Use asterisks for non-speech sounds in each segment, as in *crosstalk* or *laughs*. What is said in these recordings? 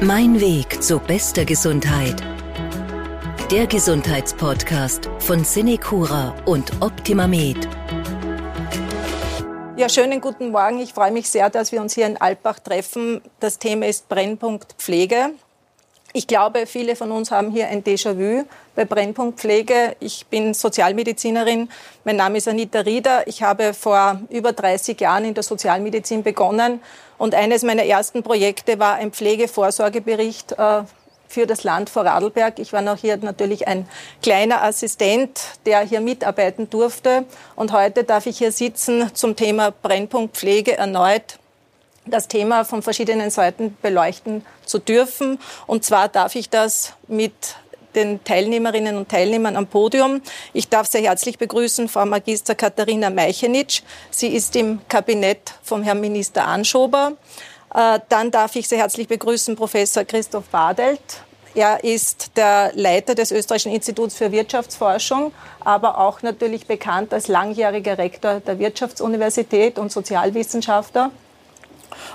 Mein Weg zu bester Gesundheit. Der Gesundheitspodcast von Cinecura und OptimaMed. Ja, schönen guten Morgen. Ich freue mich sehr, dass wir uns hier in Alpbach treffen. Das Thema ist Brennpunkt Pflege. Ich glaube, viele von uns haben hier ein Déjà-vu bei Brennpunkt Pflege. Ich bin Sozialmedizinerin. Mein Name ist Anita Rieder. Ich habe vor über 30 Jahren in der Sozialmedizin begonnen. Und eines meiner ersten Projekte war ein Pflegevorsorgebericht äh, für das Land Vorarlberg. Ich war noch hier natürlich ein kleiner Assistent, der hier mitarbeiten durfte. Und heute darf ich hier sitzen zum Thema Brennpunkt Pflege erneut das Thema von verschiedenen Seiten beleuchten zu dürfen. Und zwar darf ich das mit den Teilnehmerinnen und Teilnehmern am Podium. Ich darf sehr herzlich begrüßen Frau Magister Katharina Meichenitsch. Sie ist im Kabinett vom Herrn Minister Anschober. Äh, dann darf ich sehr herzlich begrüßen Professor Christoph Badelt. Er ist der Leiter des Österreichischen Instituts für Wirtschaftsforschung, aber auch natürlich bekannt als langjähriger Rektor der Wirtschaftsuniversität und Sozialwissenschaftler.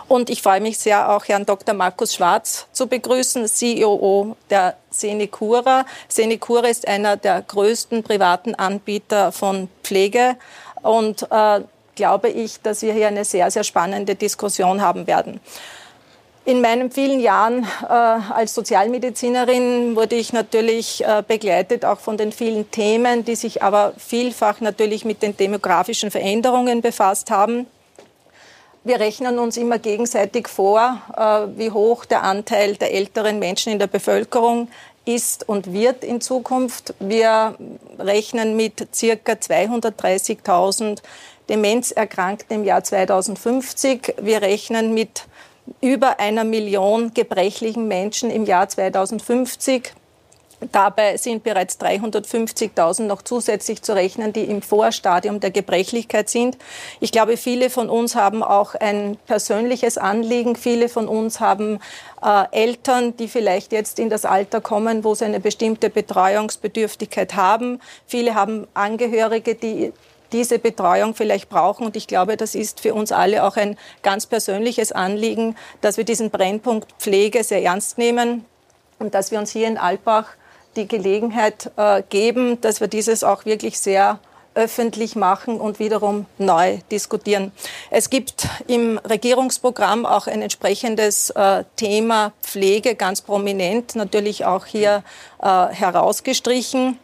Und ich freue mich sehr, auch Herrn Dr. Markus Schwarz zu begrüßen, CEO der Senecura. Senecura ist einer der größten privaten Anbieter von Pflege und äh, glaube ich, dass wir hier eine sehr, sehr spannende Diskussion haben werden. In meinen vielen Jahren äh, als Sozialmedizinerin wurde ich natürlich äh, begleitet auch von den vielen Themen, die sich aber vielfach natürlich mit den demografischen Veränderungen befasst haben. Wir rechnen uns immer gegenseitig vor, äh, wie hoch der Anteil der älteren Menschen in der Bevölkerung ist und wird in Zukunft. Wir rechnen mit circa 230.000 Demenzerkrankten im Jahr 2050. Wir rechnen mit über einer Million gebrechlichen Menschen im Jahr 2050. Dabei sind bereits 350.000 noch zusätzlich zu rechnen, die im Vorstadium der Gebrechlichkeit sind. Ich glaube, viele von uns haben auch ein persönliches Anliegen. Viele von uns haben äh, Eltern, die vielleicht jetzt in das Alter kommen, wo sie eine bestimmte Betreuungsbedürftigkeit haben. Viele haben Angehörige, die diese Betreuung vielleicht brauchen. Und ich glaube, das ist für uns alle auch ein ganz persönliches Anliegen, dass wir diesen Brennpunkt Pflege sehr ernst nehmen und dass wir uns hier in Alpbach die Gelegenheit äh, geben, dass wir dieses auch wirklich sehr öffentlich machen und wiederum neu diskutieren. Es gibt im Regierungsprogramm auch ein entsprechendes äh, Thema Pflege ganz prominent, natürlich auch hier äh, herausgestrichen.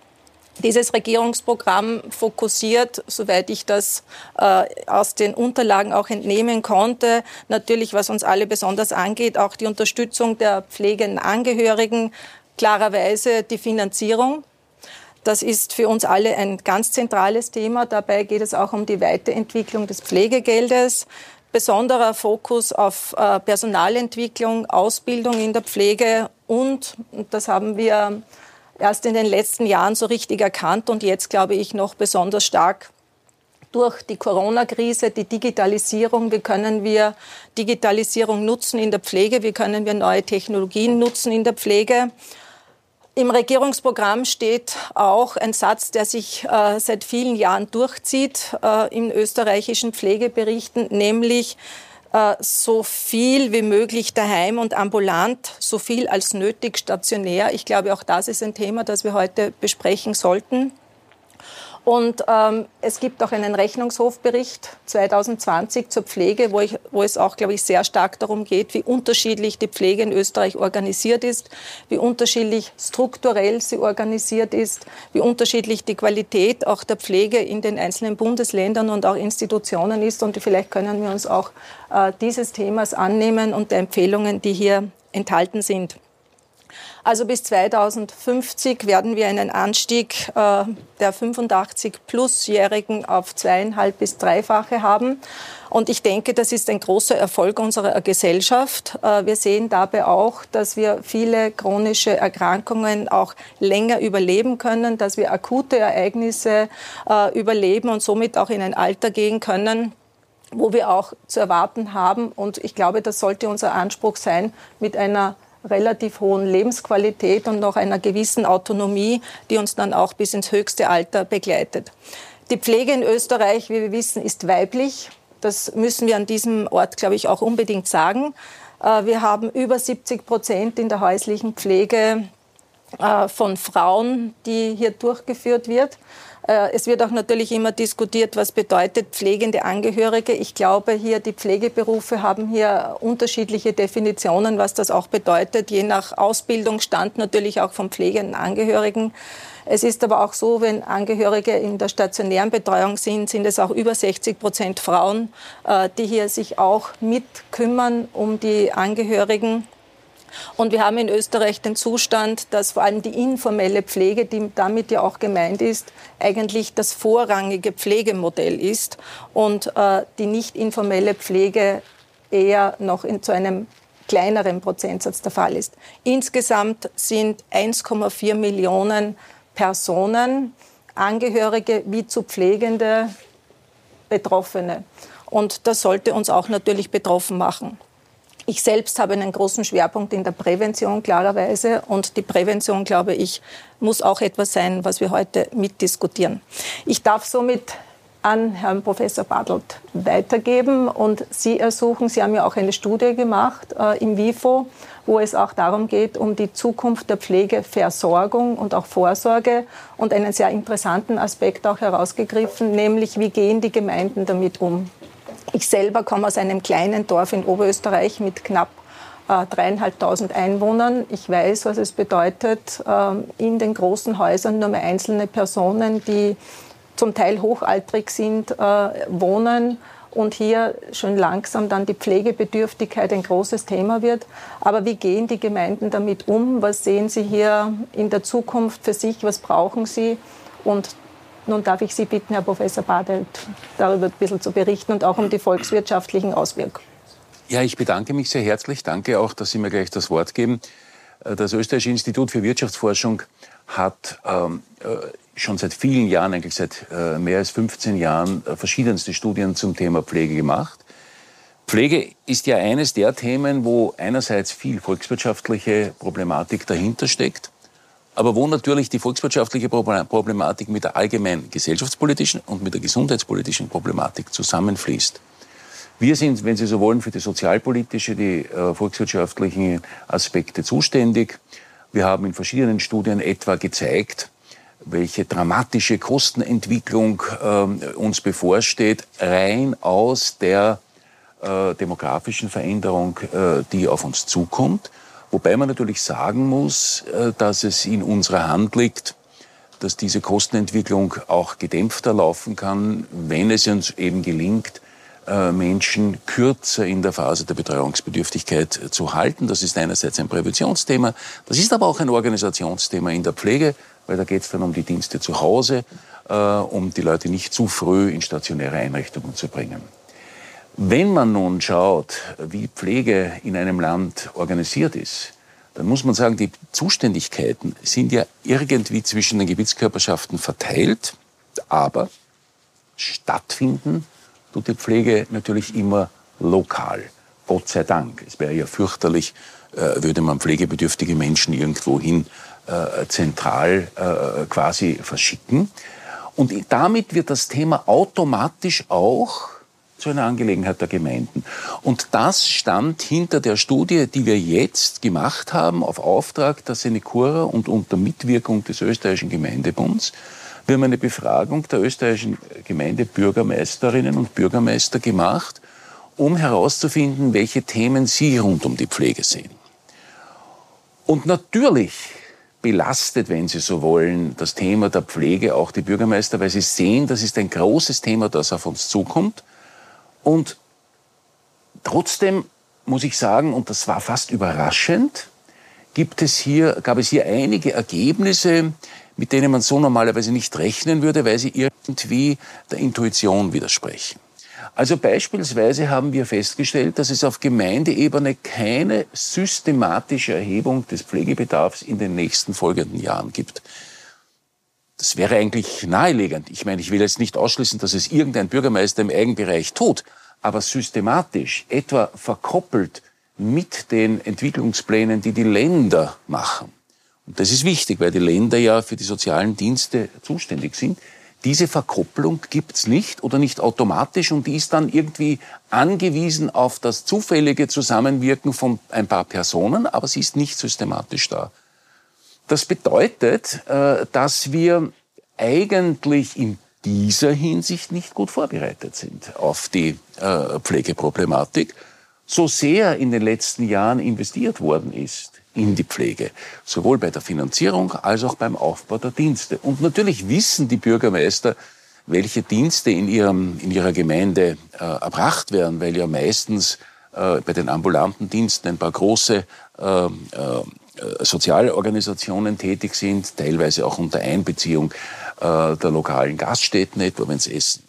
Dieses Regierungsprogramm fokussiert, soweit ich das äh, aus den Unterlagen auch entnehmen konnte, natürlich, was uns alle besonders angeht, auch die Unterstützung der pflegenden Angehörigen, klarerweise die Finanzierung. Das ist für uns alle ein ganz zentrales Thema. Dabei geht es auch um die Weiterentwicklung des Pflegegeldes. Besonderer Fokus auf äh, Personalentwicklung, Ausbildung in der Pflege und, und das haben wir erst in den letzten Jahren so richtig erkannt und jetzt glaube ich noch besonders stark durch die Corona-Krise, die Digitalisierung, wie können wir Digitalisierung nutzen in der Pflege, wie können wir neue Technologien nutzen in der Pflege. Im Regierungsprogramm steht auch ein Satz, der sich äh, seit vielen Jahren durchzieht äh, in österreichischen Pflegeberichten, nämlich äh, so viel wie möglich daheim und ambulant, so viel als nötig stationär. Ich glaube, auch das ist ein Thema, das wir heute besprechen sollten. Und ähm, es gibt auch einen Rechnungshofbericht 2020 zur Pflege, wo, ich, wo es auch, glaube ich, sehr stark darum geht, wie unterschiedlich die Pflege in Österreich organisiert ist, wie unterschiedlich strukturell sie organisiert ist, wie unterschiedlich die Qualität auch der Pflege in den einzelnen Bundesländern und auch Institutionen ist. Und vielleicht können wir uns auch äh, dieses Themas annehmen und der Empfehlungen, die hier enthalten sind. Also bis 2050 werden wir einen Anstieg äh, der 85-Plusjährigen auf zweieinhalb bis dreifache haben. Und ich denke, das ist ein großer Erfolg unserer Gesellschaft. Äh, wir sehen dabei auch, dass wir viele chronische Erkrankungen auch länger überleben können, dass wir akute Ereignisse äh, überleben und somit auch in ein Alter gehen können, wo wir auch zu erwarten haben. Und ich glaube, das sollte unser Anspruch sein, mit einer relativ hohen Lebensqualität und noch einer gewissen Autonomie, die uns dann auch bis ins höchste Alter begleitet. Die Pflege in Österreich, wie wir wissen, ist weiblich. Das müssen wir an diesem Ort, glaube ich, auch unbedingt sagen. Äh, wir haben über 70 Prozent in der häuslichen Pflege äh, von Frauen, die hier durchgeführt wird. Äh, es wird auch natürlich immer diskutiert, was bedeutet pflegende Angehörige. Ich glaube, hier die Pflegeberufe haben hier unterschiedliche Definitionen, was das auch bedeutet, je nach Ausbildungsstand natürlich auch von pflegenden Angehörigen. Es ist aber auch so, wenn Angehörige in der stationären Betreuung sind, sind es auch über 60 Prozent Frauen, äh, die hier sich auch mit kümmern um die Angehörigen. Und wir haben in Österreich den Zustand, dass vor allem die informelle Pflege, die damit ja auch gemeint ist, eigentlich das vorrangige Pflegemodell ist und äh, die nicht informelle Pflege eher noch in, zu einem kleineren Prozentsatz der Fall ist. Insgesamt sind 1,4 Millionen Personen, Angehörige wie zu Pflegende, Betroffene. Und das sollte uns auch natürlich betroffen machen. Ich selbst habe einen großen Schwerpunkt in der Prävention klarerweise und die Prävention, glaube ich, muss auch etwas sein, was wir heute mitdiskutieren. Ich darf somit an Herrn Professor Badelt weitergeben und Sie ersuchen, Sie haben ja auch eine Studie gemacht äh, im WIFO, wo es auch darum geht, um die Zukunft der Pflegeversorgung und auch Vorsorge und einen sehr interessanten Aspekt auch herausgegriffen, nämlich wie gehen die Gemeinden damit um. Ich selber komme aus einem kleinen Dorf in Oberösterreich mit knapp äh, dreieinhalbtausend Einwohnern. Ich weiß, was es bedeutet, ähm, in den großen Häusern nur mehr einzelne Personen, die zum Teil hochaltrig sind, äh, wohnen und hier schon langsam dann die Pflegebedürftigkeit ein großes Thema wird. Aber wie gehen die Gemeinden damit um? Was sehen sie hier in der Zukunft für sich? Was brauchen sie? Und nun darf ich Sie bitten, Herr Professor Badelt, darüber ein bisschen zu berichten und auch um die volkswirtschaftlichen Auswirkungen. Ja, ich bedanke mich sehr herzlich. Danke auch, dass Sie mir gleich das Wort geben. Äh, das Österreichische Institut für Wirtschaftsforschung hat ähm, äh, schon seit vielen Jahren, eigentlich seit äh, mehr als 15 Jahren, äh, verschiedenste Studien zum Thema Pflege gemacht. Pflege ist ja eines der Themen, wo einerseits viel volkswirtschaftliche Problematik dahinter steckt aber wo natürlich die volkswirtschaftliche Problematik mit der allgemeinen gesellschaftspolitischen und mit der gesundheitspolitischen Problematik zusammenfließt. Wir sind, wenn Sie so wollen, für die sozialpolitische, die äh, volkswirtschaftlichen Aspekte zuständig. Wir haben in verschiedenen Studien etwa gezeigt, welche dramatische Kostenentwicklung äh, uns bevorsteht, rein aus der äh, demografischen Veränderung, äh, die auf uns zukommt. Wobei man natürlich sagen muss, äh, dass es in unserer Hand liegt, dass diese Kostenentwicklung auch gedämpfter laufen kann, wenn es uns eben gelingt, äh, Menschen kürzer in der Phase der Betreuungsbedürftigkeit zu halten. Das ist einerseits ein Präventionsthema, das ist aber auch ein Organisationsthema in der Pflege, weil da geht es dann um die Dienste zu Hause, äh, um die Leute nicht zu früh in stationäre Einrichtungen zu bringen. Wenn man nun schaut, wie Pflege in einem Land organisiert ist, dann muss man sagen, die Zuständigkeiten sind ja irgendwie zwischen den Gebietskörperschaften verteilt, aber stattfinden tut die Pflege natürlich immer lokal. Gott sei Dank. Es wäre ja fürchterlich, äh, würde man pflegebedürftige Menschen irgendwohin äh, zentral äh, quasi verschicken. Und damit wird das Thema automatisch auch zu einer Angelegenheit der Gemeinden. Und das stand hinter der Studie, die wir jetzt gemacht haben, auf Auftrag der Senecura und unter Mitwirkung des österreichischen Gemeindebunds. Wir haben eine Befragung der österreichischen Gemeindebürgermeisterinnen und Bürgermeister gemacht, um herauszufinden, welche Themen sie rund um die Pflege sehen. Und natürlich belastet, wenn Sie so wollen, das Thema der Pflege auch die Bürgermeister, weil sie sehen, das ist ein großes Thema, das auf uns zukommt. Und trotzdem muss ich sagen, und das war fast überraschend, gibt es hier, gab es hier einige Ergebnisse, mit denen man so normalerweise nicht rechnen würde, weil sie irgendwie der Intuition widersprechen. Also beispielsweise haben wir festgestellt, dass es auf Gemeindeebene keine systematische Erhebung des Pflegebedarfs in den nächsten folgenden Jahren gibt. Das wäre eigentlich naheliegend. Ich meine, ich will jetzt nicht ausschließen, dass es irgendein Bürgermeister im Eigenbereich tut, aber systematisch, etwa verkoppelt mit den Entwicklungsplänen, die die Länder machen. Und das ist wichtig, weil die Länder ja für die sozialen Dienste zuständig sind. Diese Verkopplung gibt's nicht oder nicht automatisch und die ist dann irgendwie angewiesen auf das zufällige Zusammenwirken von ein paar Personen, aber sie ist nicht systematisch da. Das bedeutet, äh, dass wir eigentlich in dieser Hinsicht nicht gut vorbereitet sind auf die äh, Pflegeproblematik, so sehr in den letzten Jahren investiert worden ist in die Pflege, sowohl bei der Finanzierung als auch beim Aufbau der Dienste. Und natürlich wissen die Bürgermeister, welche Dienste in, ihrem, in ihrer Gemeinde äh, erbracht werden, weil ja meistens äh, bei den ambulanten Diensten ein paar große äh, äh, Sozialorganisationen tätig sind, teilweise auch unter Einbeziehung äh, der lokalen Gaststätten, etwa wenn es Essen,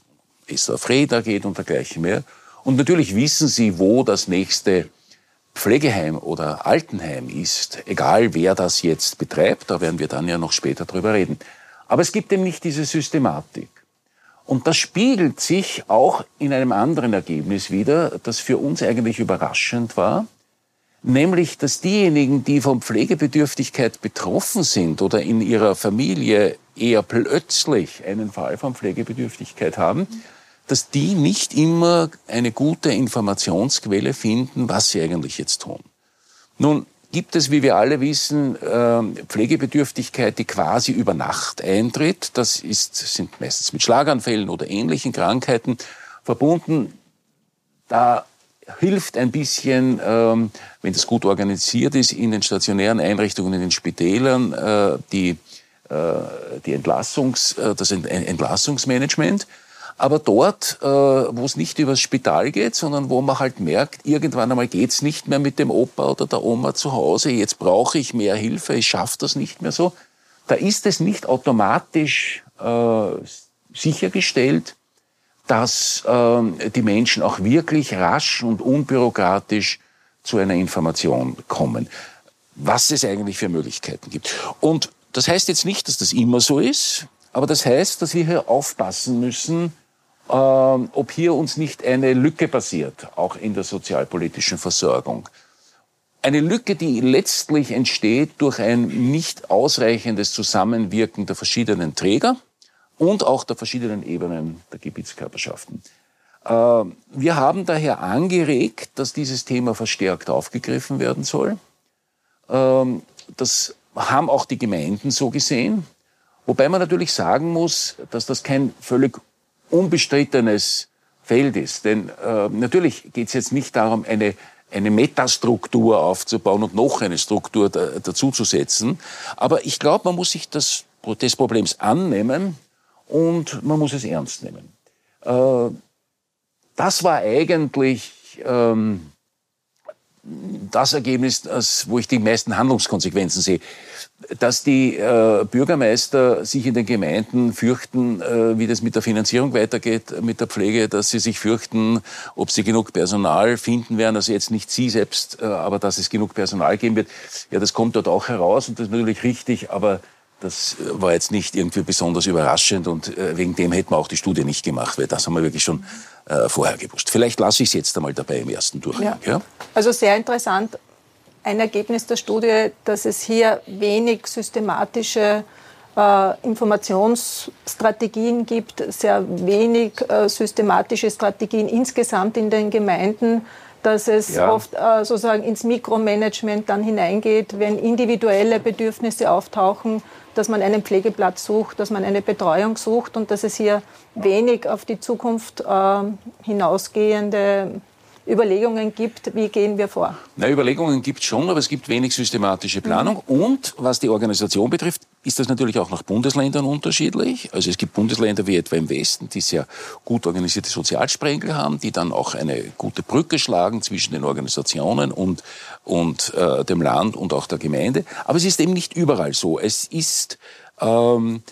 Essen auf Räder geht und dergleichen mehr. Und natürlich wissen sie, wo das nächste Pflegeheim oder Altenheim ist, egal wer das jetzt betreibt, da werden wir dann ja noch später drüber reden. Aber es gibt eben nicht diese Systematik. Und das spiegelt sich auch in einem anderen Ergebnis wieder, das für uns eigentlich überraschend war, nämlich dass diejenigen, die von Pflegebedürftigkeit betroffen sind oder in ihrer Familie eher plötzlich einen Fall von Pflegebedürftigkeit haben, dass die nicht immer eine gute Informationsquelle finden, was sie eigentlich jetzt tun. Nun gibt es, wie wir alle wissen, ähm, Pflegebedürftigkeit, die quasi über Nacht eintritt. Das ist, sind meistens mit Schlaganfällen oder ähnlichen Krankheiten verbunden. Da hilft ein bisschen, ähm, wenn das gut organisiert ist, in den stationären Einrichtungen, in den Spitälern, äh, die, äh, die Entlassungs, äh, das Entlassungsmanagement. Aber dort, äh, wo es nicht übers Spital geht, sondern wo man halt merkt, irgendwann einmal geht's nicht mehr mit dem Opa oder der Oma zu Hause, jetzt brauche ich mehr Hilfe, ich schaffe das nicht mehr so, da ist es nicht automatisch äh, sichergestellt, dass äh, die Menschen auch wirklich rasch und unbürokratisch zu einer Information kommen, was es eigentlich für Möglichkeiten gibt. Und das heißt jetzt nicht, dass das immer so ist, aber das heißt, dass wir hier aufpassen müssen, ähm, ob hier uns nicht eine Lücke passiert, auch in der sozialpolitischen Versorgung. Eine Lücke, die letztlich entsteht durch ein nicht ausreichendes Zusammenwirken der verschiedenen Träger und auch der verschiedenen Ebenen der Gebietskörperschaften. Ähm, wir haben daher angeregt, dass dieses Thema verstärkt aufgegriffen werden soll. Ähm, das haben auch die Gemeinden so gesehen. Wobei man natürlich sagen muss, dass das kein völlig unbestrittenes Feld ist. Denn äh, natürlich geht es jetzt nicht darum, eine, eine Metastruktur aufzubauen und noch eine Struktur da, dazuzusetzen. Aber ich glaube, man muss sich das, des Problems annehmen und man muss es ernst nehmen. Äh, das war eigentlich ähm, das Ergebnis, wo ich die meisten Handlungskonsequenzen sehe dass die äh, Bürgermeister sich in den Gemeinden fürchten, äh, wie das mit der Finanzierung weitergeht, mit der Pflege, dass sie sich fürchten, ob sie genug Personal finden werden. Also jetzt nicht Sie selbst, aber dass es genug Personal geben wird. Ja, das kommt dort auch heraus und das ist natürlich richtig, aber das äh, war jetzt nicht irgendwie besonders überraschend und äh, wegen dem hätten wir auch die Studie nicht gemacht, weil das haben wir wirklich schon äh, vorher gewusst. Vielleicht lasse ich es jetzt einmal dabei im ersten Durchgang. Ja. Ja? Also sehr interessant ein Ergebnis der Studie, dass es hier wenig systematische äh, Informationsstrategien gibt, sehr wenig äh, systematische Strategien insgesamt in den Gemeinden, dass es ja. oft äh, sozusagen ins Mikromanagement dann hineingeht, wenn individuelle Bedürfnisse auftauchen, dass man einen Pflegeplatz sucht, dass man eine Betreuung sucht und dass es hier wenig auf die Zukunft äh, hinausgehende Überlegungen gibt, wie gehen wir vor? Na, Überlegungen gibt es schon, aber es gibt wenig systematische Planung. Mhm. Und was die Organisation betrifft, ist das natürlich auch nach Bundesländern unterschiedlich. Also es gibt Bundesländer wie etwa im Westen, die sehr gut organisierte Sozialsprengel haben, die dann auch eine gute Brücke schlagen zwischen den Organisationen und, und äh, dem Land und auch der Gemeinde. Aber es ist eben nicht überall so. Es ist ähm,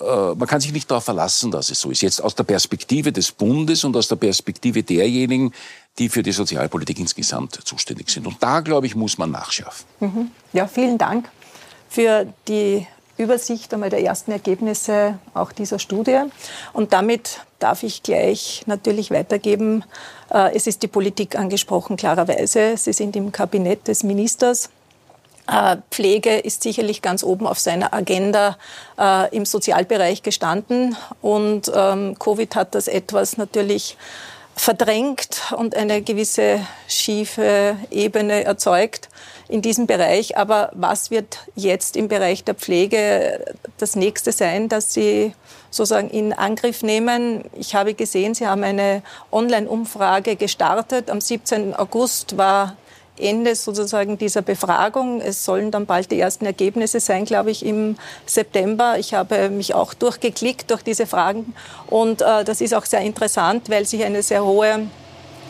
äh, man kann sich nicht darauf verlassen, dass es so ist. Jetzt aus der Perspektive des Bundes und aus der Perspektive derjenigen, die für die Sozialpolitik insgesamt zuständig sind. Und da, glaube ich, muss man nachschärfen. Mhm. Ja, vielen Dank für die Übersicht einmal der ersten Ergebnisse auch dieser Studie. Und damit darf ich gleich natürlich weitergeben. Äh, es ist die Politik angesprochen, klarerweise. Sie sind im Kabinett des Ministers. Äh, Pflege ist sicherlich ganz oben auf seiner Agenda äh, im Sozialbereich gestanden und ähm, Covid hat das etwas natürlich verdrängt und eine gewisse schiefe Ebene erzeugt in diesem Bereich. Aber was wird jetzt im Bereich der Pflege das nächste sein, dass Sie sozusagen in Angriff nehmen? Ich habe gesehen, Sie haben eine Online-Umfrage gestartet. Am 17. August war Ende sozusagen dieser Befragung. Es sollen dann bald die ersten Ergebnisse sein, glaube ich, im September. Ich habe mich auch durchgeklickt durch diese Fragen und äh, das ist auch sehr interessant, weil sich eine sehr hohe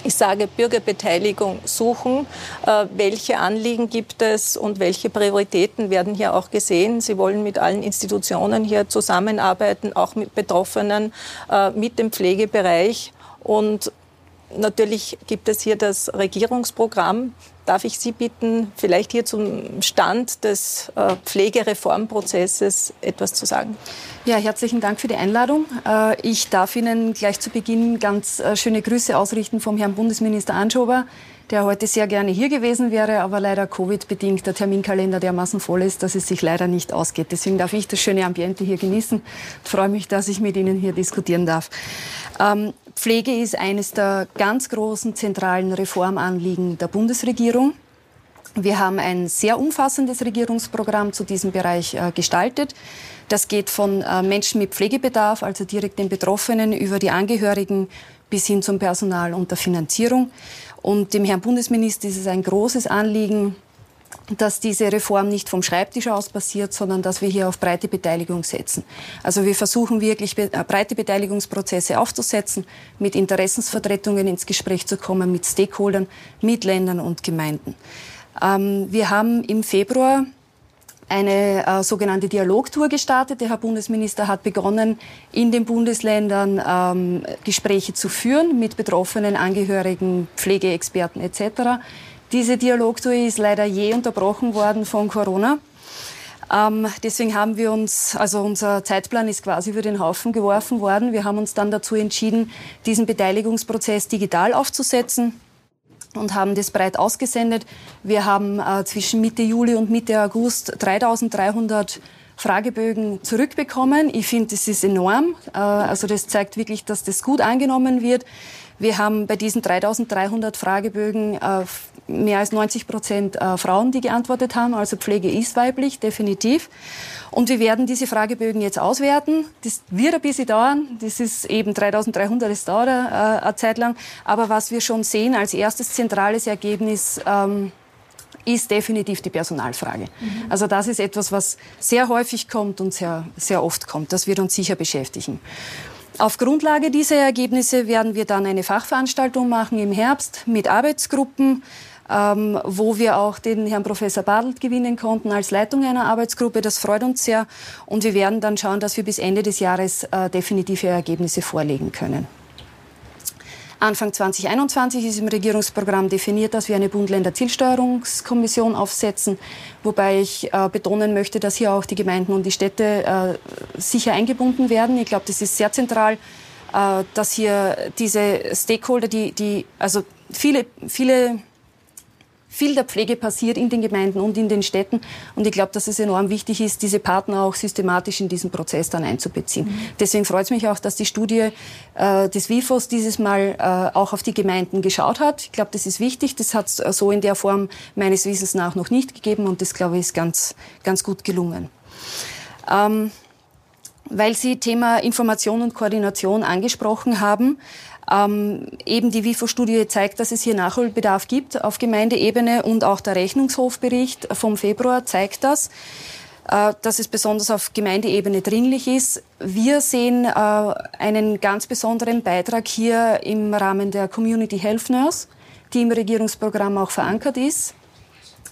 ich sage Bürgerbeteiligung suchen. Äh, welche Anliegen gibt es und welche Prioritäten werden hier auch gesehen? Sie wollen mit allen Institutionen hier zusammenarbeiten, auch mit Betroffenen, äh, mit dem Pflegebereich. Und natürlich gibt es hier das Regierungsprogramm, Darf ich Sie bitten, vielleicht hier zum Stand des äh, Pflegereformprozesses etwas zu sagen? Ja, herzlichen Dank für die Einladung. Äh, ich darf Ihnen gleich zu Beginn ganz äh, schöne Grüße ausrichten vom Herrn Bundesminister Anschober, der heute sehr gerne hier gewesen wäre, aber leider Covid-bedingt der Terminkalender dermaßen voll ist, dass es sich leider nicht ausgeht. Deswegen darf ich das schöne Ambiente hier genießen und freue mich, dass ich mit Ihnen hier diskutieren darf. Pflege ist eines der ganz großen zentralen Reformanliegen der Bundesregierung. Wir haben ein sehr umfassendes Regierungsprogramm zu diesem Bereich äh, gestaltet. Das geht von äh, Menschen mit Pflegebedarf, also direkt den Betroffenen, über die Angehörigen bis hin zum Personal und der Finanzierung. Und dem Herrn Bundesminister ist es ein großes Anliegen, dass diese Reform nicht vom Schreibtisch aus passiert, sondern dass wir hier auf breite Beteiligung setzen. Also wir versuchen wirklich äh, breite Beteiligungsprozesse aufzusetzen, mit Interessensvertretungen ins Gespräch zu kommen, mit Stakeholdern, mit Ländern und Gemeinden. Ähm, wir haben im Februar eine äh, sogenannte Dialogtour gestartet. Der Herr Bundesminister hat begonnen, in den Bundesländern ähm, Gespräche zu führen mit betroffenen Angehörigen, Pflegeexperten etc. Diese Dialogtour ist leider je unterbrochen worden von Corona. Ähm, deswegen haben wir uns, also unser Zeitplan ist quasi über den Haufen geworfen worden. Wir haben uns dann dazu entschieden, diesen Beteiligungsprozess digital aufzusetzen und haben das breit ausgesendet. Wir haben äh, zwischen Mitte Juli und Mitte August 3300 Fragebögen zurückbekommen. Ich finde, das ist enorm. Äh, also das zeigt wirklich, dass das gut angenommen wird. Wir haben bei diesen 3300 Fragebögen äh, mehr als 90 Prozent äh, Frauen, die geantwortet haben. Also Pflege ist weiblich, definitiv. Und wir werden diese Fragebögen jetzt auswerten. Das wird ein bisschen dauern. Das ist eben 3300, das dauert äh, eine Zeit lang. Aber was wir schon sehen als erstes zentrales Ergebnis, ähm, ist definitiv die Personalfrage. Mhm. Also das ist etwas, was sehr häufig kommt und sehr, sehr oft kommt. Das wird uns sicher beschäftigen. Auf Grundlage dieser Ergebnisse werden wir dann eine Fachveranstaltung machen im Herbst mit Arbeitsgruppen, ähm, wo wir auch den Herrn Professor Badelt gewinnen konnten als Leitung einer Arbeitsgruppe. Das freut uns sehr. Und wir werden dann schauen, dass wir bis Ende des Jahres äh, definitive Ergebnisse vorlegen können. Anfang 2021 ist im Regierungsprogramm definiert, dass wir eine Bund-Länder-Zielsteuerungskommission aufsetzen, wobei ich äh, betonen möchte, dass hier auch die Gemeinden und die Städte äh, sicher eingebunden werden. Ich glaube, das ist sehr zentral, äh, dass hier diese Stakeholder, die, die also viele, viele viel der Pflege passiert in den Gemeinden und in den Städten. Und ich glaube, dass es enorm wichtig ist, diese Partner auch systematisch in diesen Prozess dann einzubeziehen. Mhm. Deswegen freut es mich auch, dass die Studie äh, des WIFOS dieses Mal äh, auch auf die Gemeinden geschaut hat. Ich glaube, das ist wichtig. Das hat es so in der Form meines Wissens nach noch nicht gegeben und das, glaube ich, ist ganz, ganz gut gelungen. Ähm, weil Sie Thema Information und Koordination angesprochen haben, ähm, eben die WIFO-Studie zeigt, dass es hier Nachholbedarf gibt auf Gemeindeebene und auch der Rechnungshofbericht vom Februar zeigt das äh, dass es besonders auf Gemeindeebene dringlich ist. Wir sehen äh, einen ganz besonderen Beitrag hier im Rahmen der Community Health Nurse, die im Regierungsprogramm auch verankert ist.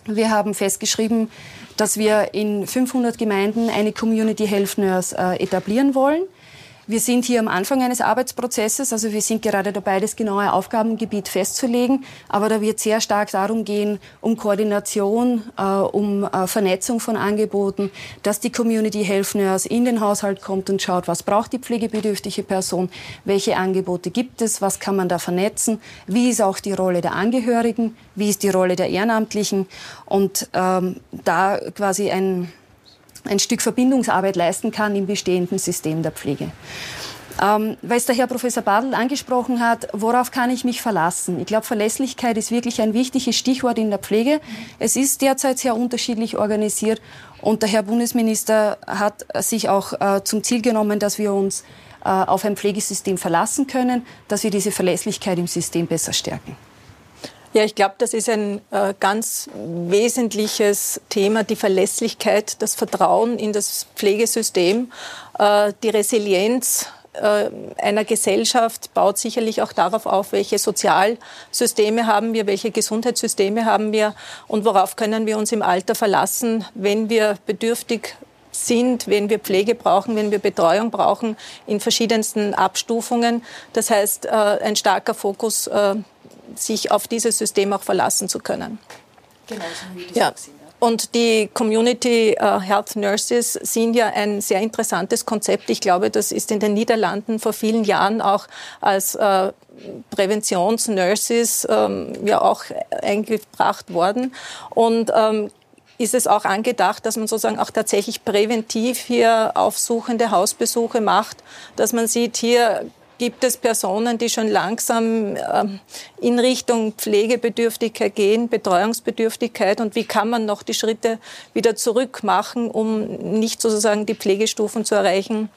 Wir haben festgeschrieben, dass wir in 500 Gemeinden eine Community Health Nurse äh, etablieren wollen. Wir sind hier am Anfang eines Arbeitsprozesses, also wir sind gerade dabei, das genaue Aufgabengebiet festzulegen, aber da wird sehr stark darum gehen, um Koordination, äh, um äh, Vernetzung von Angeboten, dass die Community Health Nurse in den Haushalt kommt und schaut, was braucht die pflegebedürftige Person, welche Angebote gibt es, was kann man da vernetzen, wie ist auch die Rolle der Angehörigen, wie ist die Rolle der Ehrenamtlichen und ähm, da quasi ein ein Stück Verbindungsarbeit leisten kann im bestehenden System der Pflege. Ähm, weil es der Herr Professor Badl angesprochen hat, worauf kann ich mich verlassen? Ich glaube, Verlässlichkeit ist wirklich ein wichtiges Stichwort in der Pflege. Es ist derzeit sehr unterschiedlich organisiert und der Herr Bundesminister hat sich auch äh, zum Ziel genommen, dass wir uns äh, auf ein Pflegesystem verlassen können, dass wir diese Verlässlichkeit im System besser stärken. Ja, ich glaube, das ist ein äh, ganz wesentliches Thema, die Verlässlichkeit, das Vertrauen in das Pflegesystem, äh, die Resilienz äh, einer Gesellschaft baut sicherlich auch darauf auf, welche Sozialsysteme haben wir, welche Gesundheitssysteme haben wir und worauf können wir uns im Alter verlassen, wenn wir bedürftig sind, wenn wir Pflege brauchen, wenn wir Betreuung brauchen in verschiedensten Abstufungen. Das heißt, äh, ein starker Fokus äh, sich auf dieses System auch verlassen zu können. Genau, so wie ja. Ja. Und die Community uh, Health Nurses sind ja ein sehr interessantes Konzept. Ich glaube, das ist in den Niederlanden vor vielen Jahren auch als äh, Präventionsnurses ähm, ja auch eingebracht worden. Und ähm, ist es auch angedacht, dass man sozusagen auch tatsächlich präventiv hier aufsuchende Hausbesuche macht, dass man sieht, hier gibt es Personen, die schon langsam ähm, in Richtung Pflegebedürftigkeit gehen, Betreuungsbedürftigkeit und wie kann man noch die Schritte wieder zurück machen, um nicht sozusagen die Pflegestufen zu erreichen,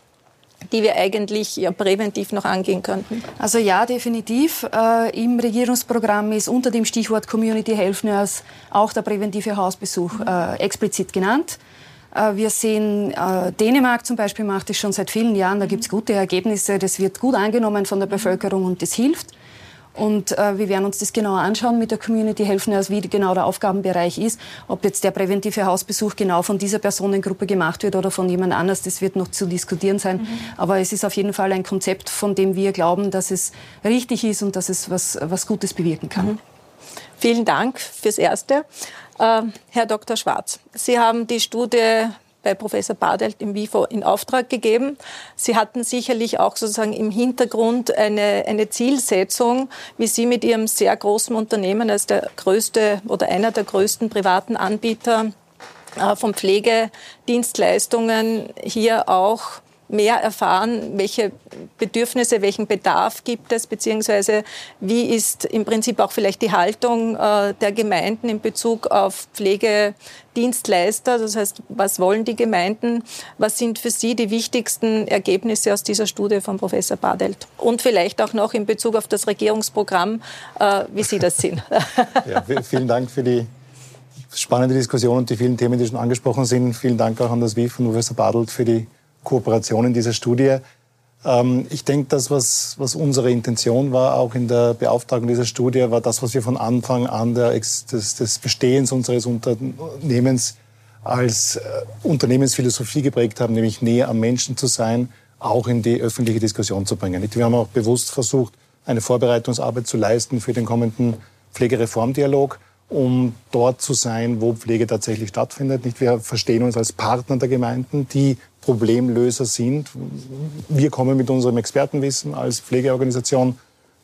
die wir eigentlich ja präventiv noch angehen könnten? Also ja, definitiv. Äh, Im Regierungsprogramm ist unter dem Stichwort Community Health Nurse auch der präventive Hausbesuch äh, explizit genannt. Äh, wir sehen, äh, Dänemark zum Beispiel macht es schon seit vielen Jahren. Da gibt es gute Ergebnisse. Das wird gut angenommen von der Bevölkerung und das hilft. Und äh, wir werden uns das genauer anschauen mit der Community helfen, also wie genau der Aufgabenbereich ist. Ob jetzt der präventive Hausbesuch genau von dieser Personengruppe gemacht wird oder von jemand anders, das wird noch zu diskutieren sein. Mhm. Aber es ist auf jeden Fall ein Konzept, von dem wir glauben, dass es richtig ist und dass es was, was Gutes bewirken kann. Mhm. Vielen Dank fürs Erste. Äh, Herr Dr. Schwarz, Sie haben die Studie bei Professor Badelt im WIFO in Auftrag gegeben. Sie hatten sicherlich auch sozusagen im Hintergrund eine, eine Zielsetzung, wie Sie mit Ihrem sehr großen Unternehmen als der größte oder einer der größten privaten Anbieter äh, von Pflegedienstleistungen hier auch mehr erfahren, welche Bedürfnisse, welchen Bedarf gibt es, beziehungsweise wie ist im Prinzip auch vielleicht die Haltung äh, der Gemeinden in Bezug auf Pflegedienstleister. Das heißt, was wollen die Gemeinden? Was sind für Sie die wichtigsten Ergebnisse aus dieser Studie von Professor Badelt? Und vielleicht auch noch in Bezug auf das Regierungsprogramm, äh, wie Sie das sehen. *laughs* Ja, vielen Dank für die spannende Diskussion und die vielen Themen, die schon angesprochen sind. Vielen Dank auch an das WIF und Professor Badelt für die Kooperation in dieser Studie. Ähm, ich denke, das, was, was unsere Intention war, auch in der Beauftragung dieser Studie, war das, was wir von Anfang an der, des, des Bestehens unseres Unternehmens als äh, Unternehmensphilosophie geprägt haben, nämlich näher am Menschen zu sein, auch in die öffentliche Diskussion zu bringen. Wir haben auch bewusst versucht, eine Vorbereitungsarbeit zu leisten für den kommenden Pflegereformdialog, um dort zu sein, wo Pflege tatsächlich stattfindet. Wir verstehen uns als Partner der Gemeinden, die Problemlöser sind. Wir kommen mit unserem Expertenwissen als Pflegeorganisation.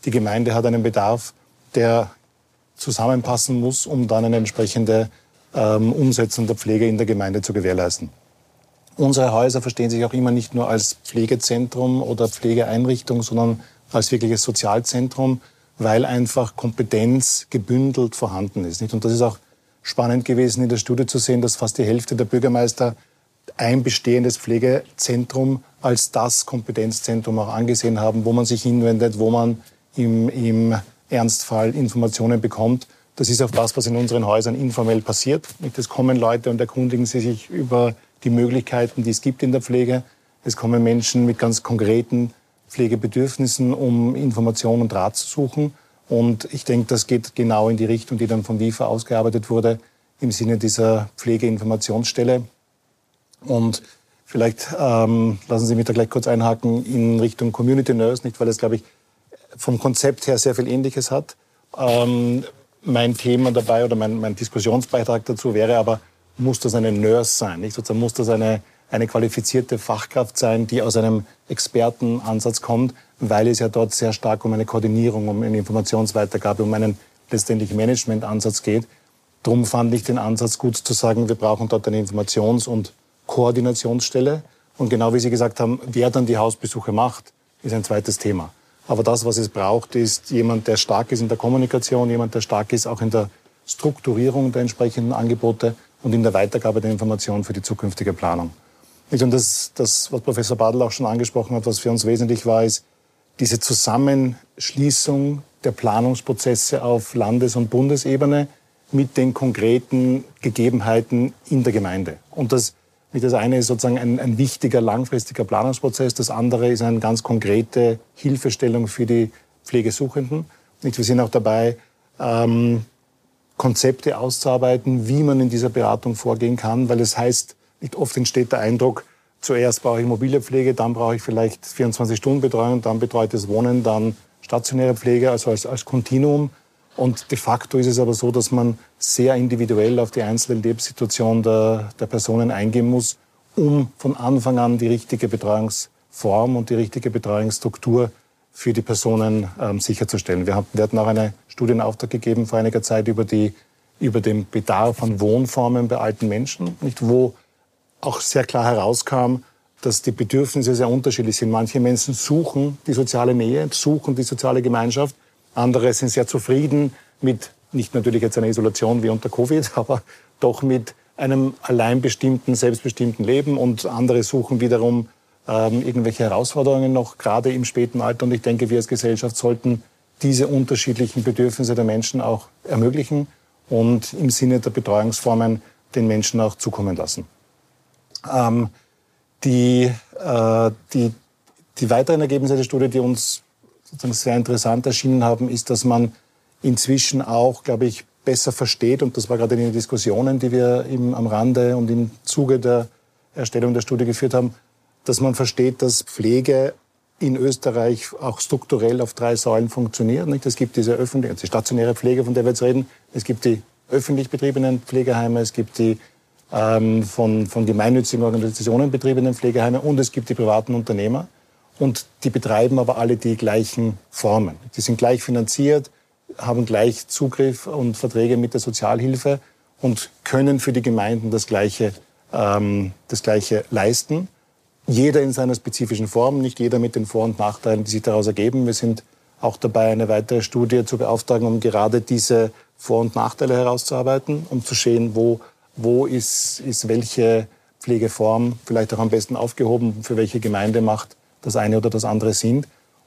Die Gemeinde hat einen Bedarf, der zusammenpassen muss, um dann eine entsprechende ähm, Umsetzung der Pflege in der Gemeinde zu gewährleisten. Unsere Häuser verstehen sich auch immer nicht nur als Pflegezentrum oder Pflegeeinrichtung, sondern als wirkliches Sozialzentrum, weil einfach Kompetenz gebündelt vorhanden ist. Und das ist auch spannend gewesen in der Studie zu sehen, dass fast die Hälfte der Bürgermeister ein bestehendes Pflegezentrum als das Kompetenzzentrum auch angesehen haben, wo man sich hinwendet, wo man im, im Ernstfall Informationen bekommt. Das ist auch das, was in unseren Häusern informell passiert. Es kommen Leute und erkundigen sie sich über die Möglichkeiten, die es gibt in der Pflege. Es kommen Menschen mit ganz konkreten Pflegebedürfnissen, um Informationen und Rat zu suchen. Und ich denke, das geht genau in die Richtung, die dann von WIFA ausgearbeitet wurde, im Sinne dieser Pflegeinformationsstelle. Und Vielleicht ähm, lassen Sie mich da gleich kurz einhaken in Richtung Community Nurse, nicht weil es, glaube ich, vom Konzept her sehr viel Ähnliches hat. Ähm, mein Thema dabei oder mein, mein Diskussionsbeitrag dazu wäre aber, muss das eine Nurse sein? Nicht? Sozusagen muss das eine, eine qualifizierte Fachkraft sein, die aus einem Expertenansatz kommt, weil es ja dort sehr stark um eine Koordinierung, um eine Informationsweitergabe, um einen letztendlich Managementansatz geht. Darum fand ich den Ansatz gut zu sagen, wir brauchen dort eine Informations- und Koordinationsstelle. Und genau wie Sie gesagt haben, wer dann die Hausbesuche macht, ist ein zweites Thema. Aber das, was es braucht, ist jemand, der stark ist in der Kommunikation, jemand, der stark ist auch in der Strukturierung der entsprechenden Angebote und in der Weitergabe der Informationen für die zukünftige Planung. Und das, das, was Professor Badl auch schon angesprochen hat, was für uns wesentlich war, ist diese Zusammenschließung der Planungsprozesse auf Landes- und Bundesebene mit den konkreten Gegebenheiten in der Gemeinde. Und das, das eine ist sozusagen ein, ein wichtiger langfristiger Planungsprozess, das andere ist eine ganz konkrete Hilfestellung für die Pflegesuchenden. Wir sind auch dabei, ähm, Konzepte auszuarbeiten, wie man in dieser Beratung vorgehen kann, weil es heißt, oft entsteht der Eindruck, zuerst brauche ich mobile Pflege, dann brauche ich vielleicht 24-Stunden-Betreuung, dann betreutes Wohnen, dann stationäre Pflege, also als, als Kontinuum. Und de facto ist es aber so, dass man sehr individuell auf die einzelne Lebenssituation der, der Personen eingehen muss, um von Anfang an die richtige Betreuungsform und die richtige Betreuungsstruktur für die Personen ähm, sicherzustellen. Wir, haben, wir hatten auch eine Studienauftrag gegeben vor einiger Zeit über, die, über den Bedarf an Wohnformen bei alten Menschen, nicht, wo auch sehr klar herauskam, dass die Bedürfnisse sehr unterschiedlich sind. Manche Menschen suchen die soziale Nähe, suchen die soziale Gemeinschaft. Andere sind sehr zufrieden mit, nicht natürlich jetzt einer Isolation wie unter Covid, *laughs* aber doch mit einem alleinbestimmten, selbstbestimmten Leben. Und andere suchen wiederum ähm, irgendwelche Herausforderungen noch, gerade im späten Alter. Und ich denke, wir als Gesellschaft sollten diese unterschiedlichen Bedürfnisse der Menschen auch ermöglichen und im Sinne der Betreuungsformen den Menschen auch zukommen lassen. Ähm, die, äh, die, die weiteren Ergebnisse der Studie, die uns sozusagen sehr interessant erschienen haben, ist, dass man inzwischen auch, glaube ich, besser versteht, und das war gerade in den Diskussionen, die wir im, am Rande und im Zuge der Erstellung der Studie geführt haben, dass man versteht, dass Pflege in Österreich auch strukturell auf drei Säulen funktioniert. Nicht? Es gibt diese öffentliche, die stationäre Pflege, von der wir jetzt reden. Es gibt die öffentlich betriebenen Pflegeheime, es gibt die ähm, von, von gemeinnützigen Organisationen betriebenen Pflegeheime und es gibt die privaten Unternehmer. Und die betreiben aber alle die gleichen Formen. Die sind gleich finanziert, haben gleich Zugriff und Verträge mit der Sozialhilfe und können für die Gemeinden das Gleiche, ähm, das Gleiche leisten. Jeder in seiner spezifischen Form, nicht jeder mit den Vor- und Nachteilen, die sich daraus ergeben. Wir sind auch dabei, eine weitere Studie zu beauftragen, um gerade diese Vor- und Nachteile herauszuarbeiten, um zu sehen, wo, wo ist, ist welche Pflegeform vielleicht auch am besten aufgehoben, für welche Gemeinde macht das eine oder das andere Sinn.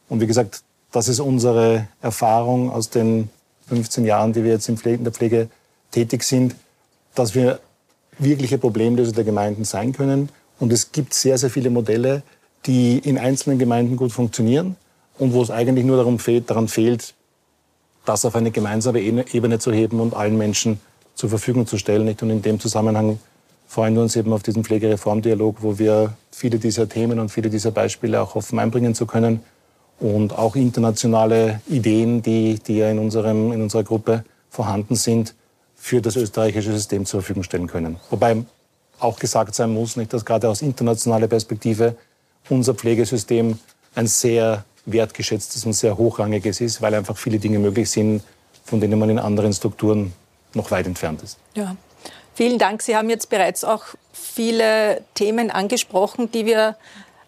Und wie gesagt, das ist unsere Erfahrung aus den 15 Jahren, die wir jetzt in der Pflege tätig sind, dass wir wirkliche Problemlöser der Gemeinden sein können und es gibt sehr, sehr viele Modelle, die in einzelnen Gemeinden gut funktionieren und wo es eigentlich nur darum fehlt, daran fehlt, das auf eine gemeinsame Ebene zu heben und allen Menschen zur Verfügung zu stellen. Und in dem Zusammenhang freuen wir uns eben auf diesen Pflegereformdialog, wo wir viele dieser Themen und viele dieser Beispiele auch offen einbringen zu können und auch internationale Ideen, die, die ja in, unserem, in unserer Gruppe vorhanden sind, für das österreichische System zur Verfügung stellen können. Wobei auch gesagt sein muss, nicht, dass gerade aus internationaler Perspektive unser Pflegesystem ein sehr wertgeschätztes und sehr hochrangiges ist, weil einfach viele Dinge möglich sind, von denen man in anderen Strukturen noch weit entfernt ist. Ja. Vielen Dank. Sie haben jetzt bereits auch viele Themen angesprochen, die wir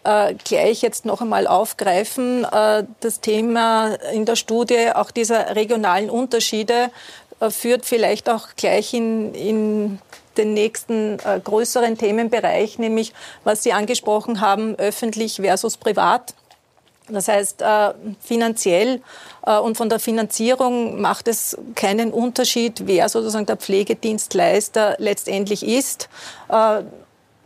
äh, gleich jetzt noch einmal aufgreifen. Äh, das Thema in der Studie auch dieser regionalen Unterschiede äh, führt vielleicht auch gleich in, in den nächsten äh, größeren Themenbereich, nämlich was Sie angesprochen haben, öffentlich versus privat. Das heißt, äh, finanziell äh, und von der Finanzierung macht es keinen Unterschied, wer sozusagen der Pflegedienstleister letztendlich ist.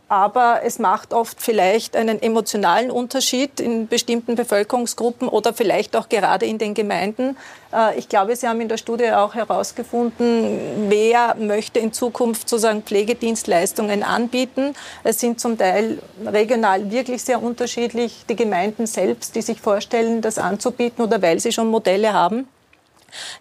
Aber es macht oft vielleicht einen emotionalen Unterschied in bestimmten Bevölkerungsgruppen oder vielleicht auch gerade in den Gemeinden. Äh, ich glaube, Sie haben in der Studie auch herausgefunden, wer möchte in Zukunft sozusagen Pflegedienstleistungen anbieten. Es sind zum Teil regional wirklich sehr unterschiedlich die Gemeinden selbst, die sich vorstellen, das anzubieten oder weil sie schon Modelle haben.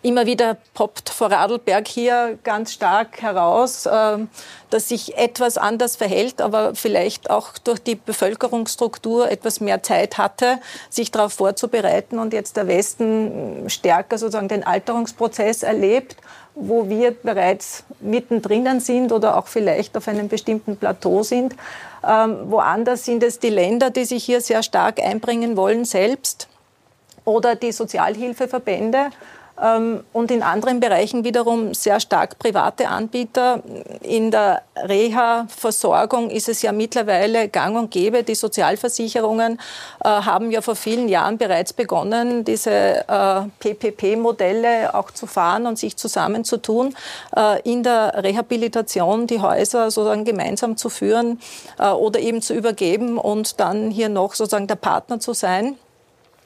Immer wieder poppt Vorarlberg hier ganz stark heraus, ähm, dass sich etwas anders verhält, aber vielleicht auch durch die Bevölkerungsstruktur etwas mehr Zeit hatte, sich darauf vorzubereiten und jetzt der Westen stärker sozusagen den Alterungsprozess erlebt wo wir bereits mittendrin sind oder auch vielleicht auf einem bestimmten Plateau sind. Ähm, woanders sind es die Länder, die sich hier sehr stark einbringen wollen selbst oder die Sozialhilfeverbände. Ähm, und in anderen Bereichen wiederum sehr stark private Anbieter. In der Reha-Versorgung ist es ja mittlerweile gang und gäbe. Die Sozialversicherungen äh, haben ja vor vielen Jahren bereits begonnen, diese äh, PPP-Modelle auch zu fahren und sich zusammenzutun, äh, in der Rehabilitation die Häuser sozusagen gemeinsam zu führen oder eben zu übergeben und dann hier noch sozusagen der Partner zu sein.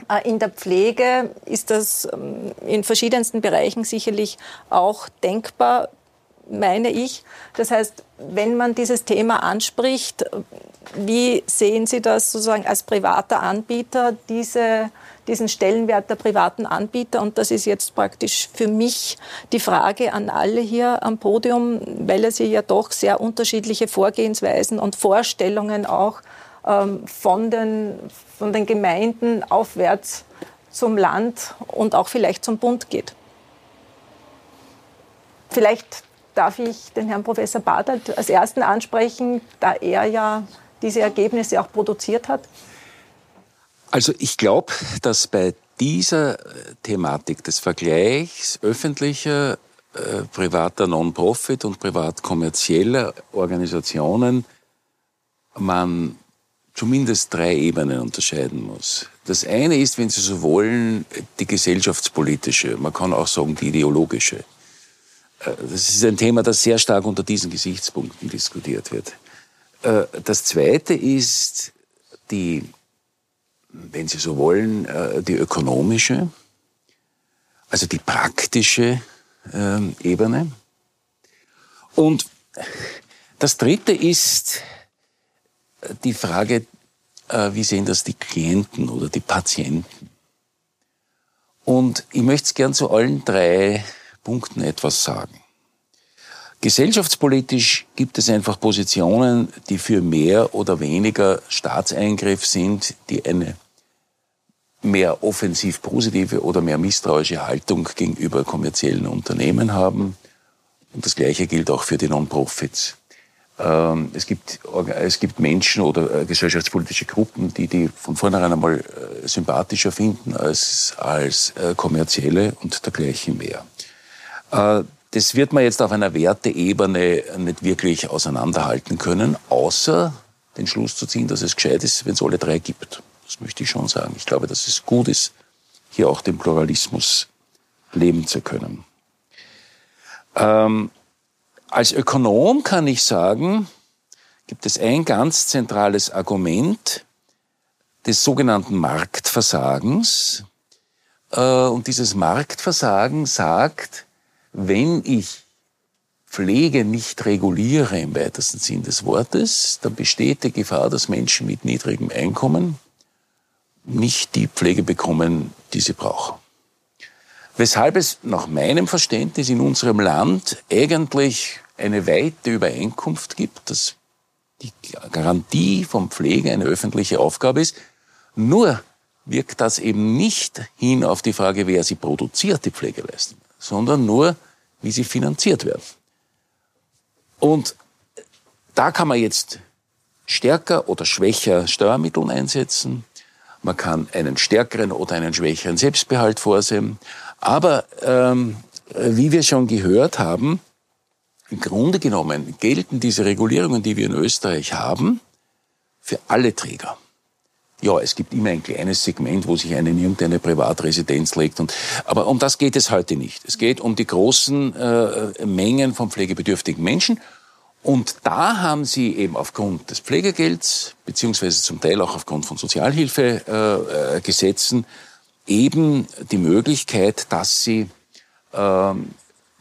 Äh, in der Pflege ist das ähm, in verschiedensten Bereichen sicherlich auch denkbar, meine ich. Das heißt, wenn man dieses Thema anspricht, wie sehen Sie das sozusagen als privater Anbieter, diese, diesen Stellenwert der privaten Anbieter? Und das ist jetzt praktisch für mich die Frage an alle hier am Podium, weil es ja doch sehr unterschiedliche Vorgehensweisen und Vorstellungen auch ähm, von den, von den Gemeinden aufwärts zum Land und auch vielleicht zum Bund geht. Vielleicht darf ich den Herrn Professor Badert als ersten ansprechen, da er ja diese Ergebnisse auch produziert hat. Also ich glaube, dass bei dieser Thematik des Vergleichs öffentlicher, äh, privater Non-Profit und privat kommerzieller Organisationen man zumindest drei Ebenen unterscheiden muss. Das eine ist, wenn Sie so wollen, die gesellschaftspolitische, man kann auch sagen die ideologische. Äh, das ist ein Thema, das sehr stark unter diesen Gesichtspunkten diskutiert wird. Äh, das zweite ist die, wenn Sie so wollen, äh, die ökonomische, also die praktische ähm, Ebene. Und das dritte ist die Frage, äh, wie sehen das die Klienten oder die Patienten? Und ich möchte gern zu allen drei Punkten etwas sagen. Gesellschaftspolitisch gibt es einfach Positionen, die für mehr oder weniger Staatseingriff sind, die eine mehr offensiv positive oder mehr misstrauische Haltung gegenüber kommerziellen Unternehmen haben. Und das Gleiche gilt auch für die Non-Profits. Ähm, es gibt, es gibt Menschen oder äh, gesellschaftspolitische Gruppen, die die von vornherein einmal äh, sympathischer finden als, als äh, kommerzielle und dergleichen mehr. Das wird man jetzt auf einer Werteebene nicht wirklich auseinanderhalten können, außer den Schluss zu ziehen, dass es gescheit ist, wenn es alle drei gibt. Das möchte ich schon sagen. Ich glaube, dass es gut ist, hier auch den Pluralismus leben zu können. Ähm, als Ökonom kann ich sagen, gibt es ein ganz zentrales Argument des sogenannten Marktversagens. Äh, und dieses Marktversagen sagt, wenn ich Pflege nicht reguliere im weitesten Sinn des Wortes, dann besteht die Gefahr, dass Menschen mit niedrigem Einkommen nicht die Pflege bekommen, die sie brauchen. Weshalb es nach meinem Verständnis in unserem Land eigentlich eine weite Übereinkunft gibt, dass die Garantie von Pflege eine öffentliche Aufgabe ist. Nur wirkt das eben nicht hin auf die Frage, wer sie produziert, die Pflegeleistung, sondern nur, wie sie finanziert werden. Und da kann man jetzt stärker oder schwächer Steuermittel einsetzen. Man kann einen stärkeren oder einen schwächeren Selbstbehalt vorsehen. Aber ähm, wie wir schon gehört haben, im Grunde genommen gelten diese Regulierungen, die wir in Österreich haben, für alle Träger. Ja, es gibt immer ein kleines Segment, wo sich eine in irgendeine Privatresidenz legt. Und, aber um das geht es heute nicht. Es geht um die großen äh, Mengen von pflegebedürftigen Menschen. Und da haben sie eben aufgrund des Pflegegelds, beziehungsweise zum Teil auch aufgrund von Sozialhilfegesetzen, äh, eben die Möglichkeit, dass sie ähm,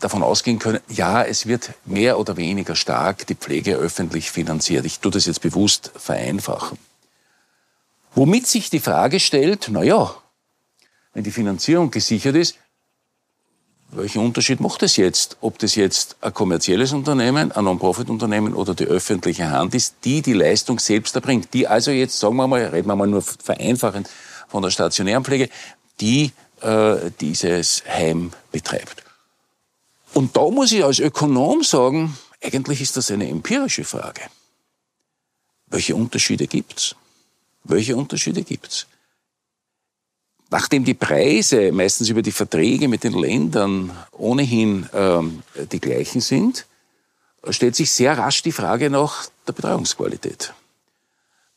davon ausgehen können, ja, es wird mehr oder weniger stark die Pflege öffentlich finanziert. Ich tue das jetzt bewusst vereinfachen. Womit sich die Frage stellt, na ja, wenn die Finanzierung gesichert ist, welchen Unterschied macht es jetzt, ob das jetzt ein kommerzielles Unternehmen, ein Non-Profit-Unternehmen oder die öffentliche Hand ist, die die Leistung selbst erbringt, die also jetzt, sagen wir mal, reden wir mal nur vereinfachend von der stationären Pflege, die äh, dieses Heim betreibt. Und da muss ich als Ökonom sagen, eigentlich ist das eine empirische Frage. Welche Unterschiede gibt's? Welche Unterschiede gibt's? Nachdem die Preise meistens über die Verträge mit den Ländern ohnehin ähm, die gleichen sind, stellt sich sehr rasch die Frage nach der Betreuungsqualität.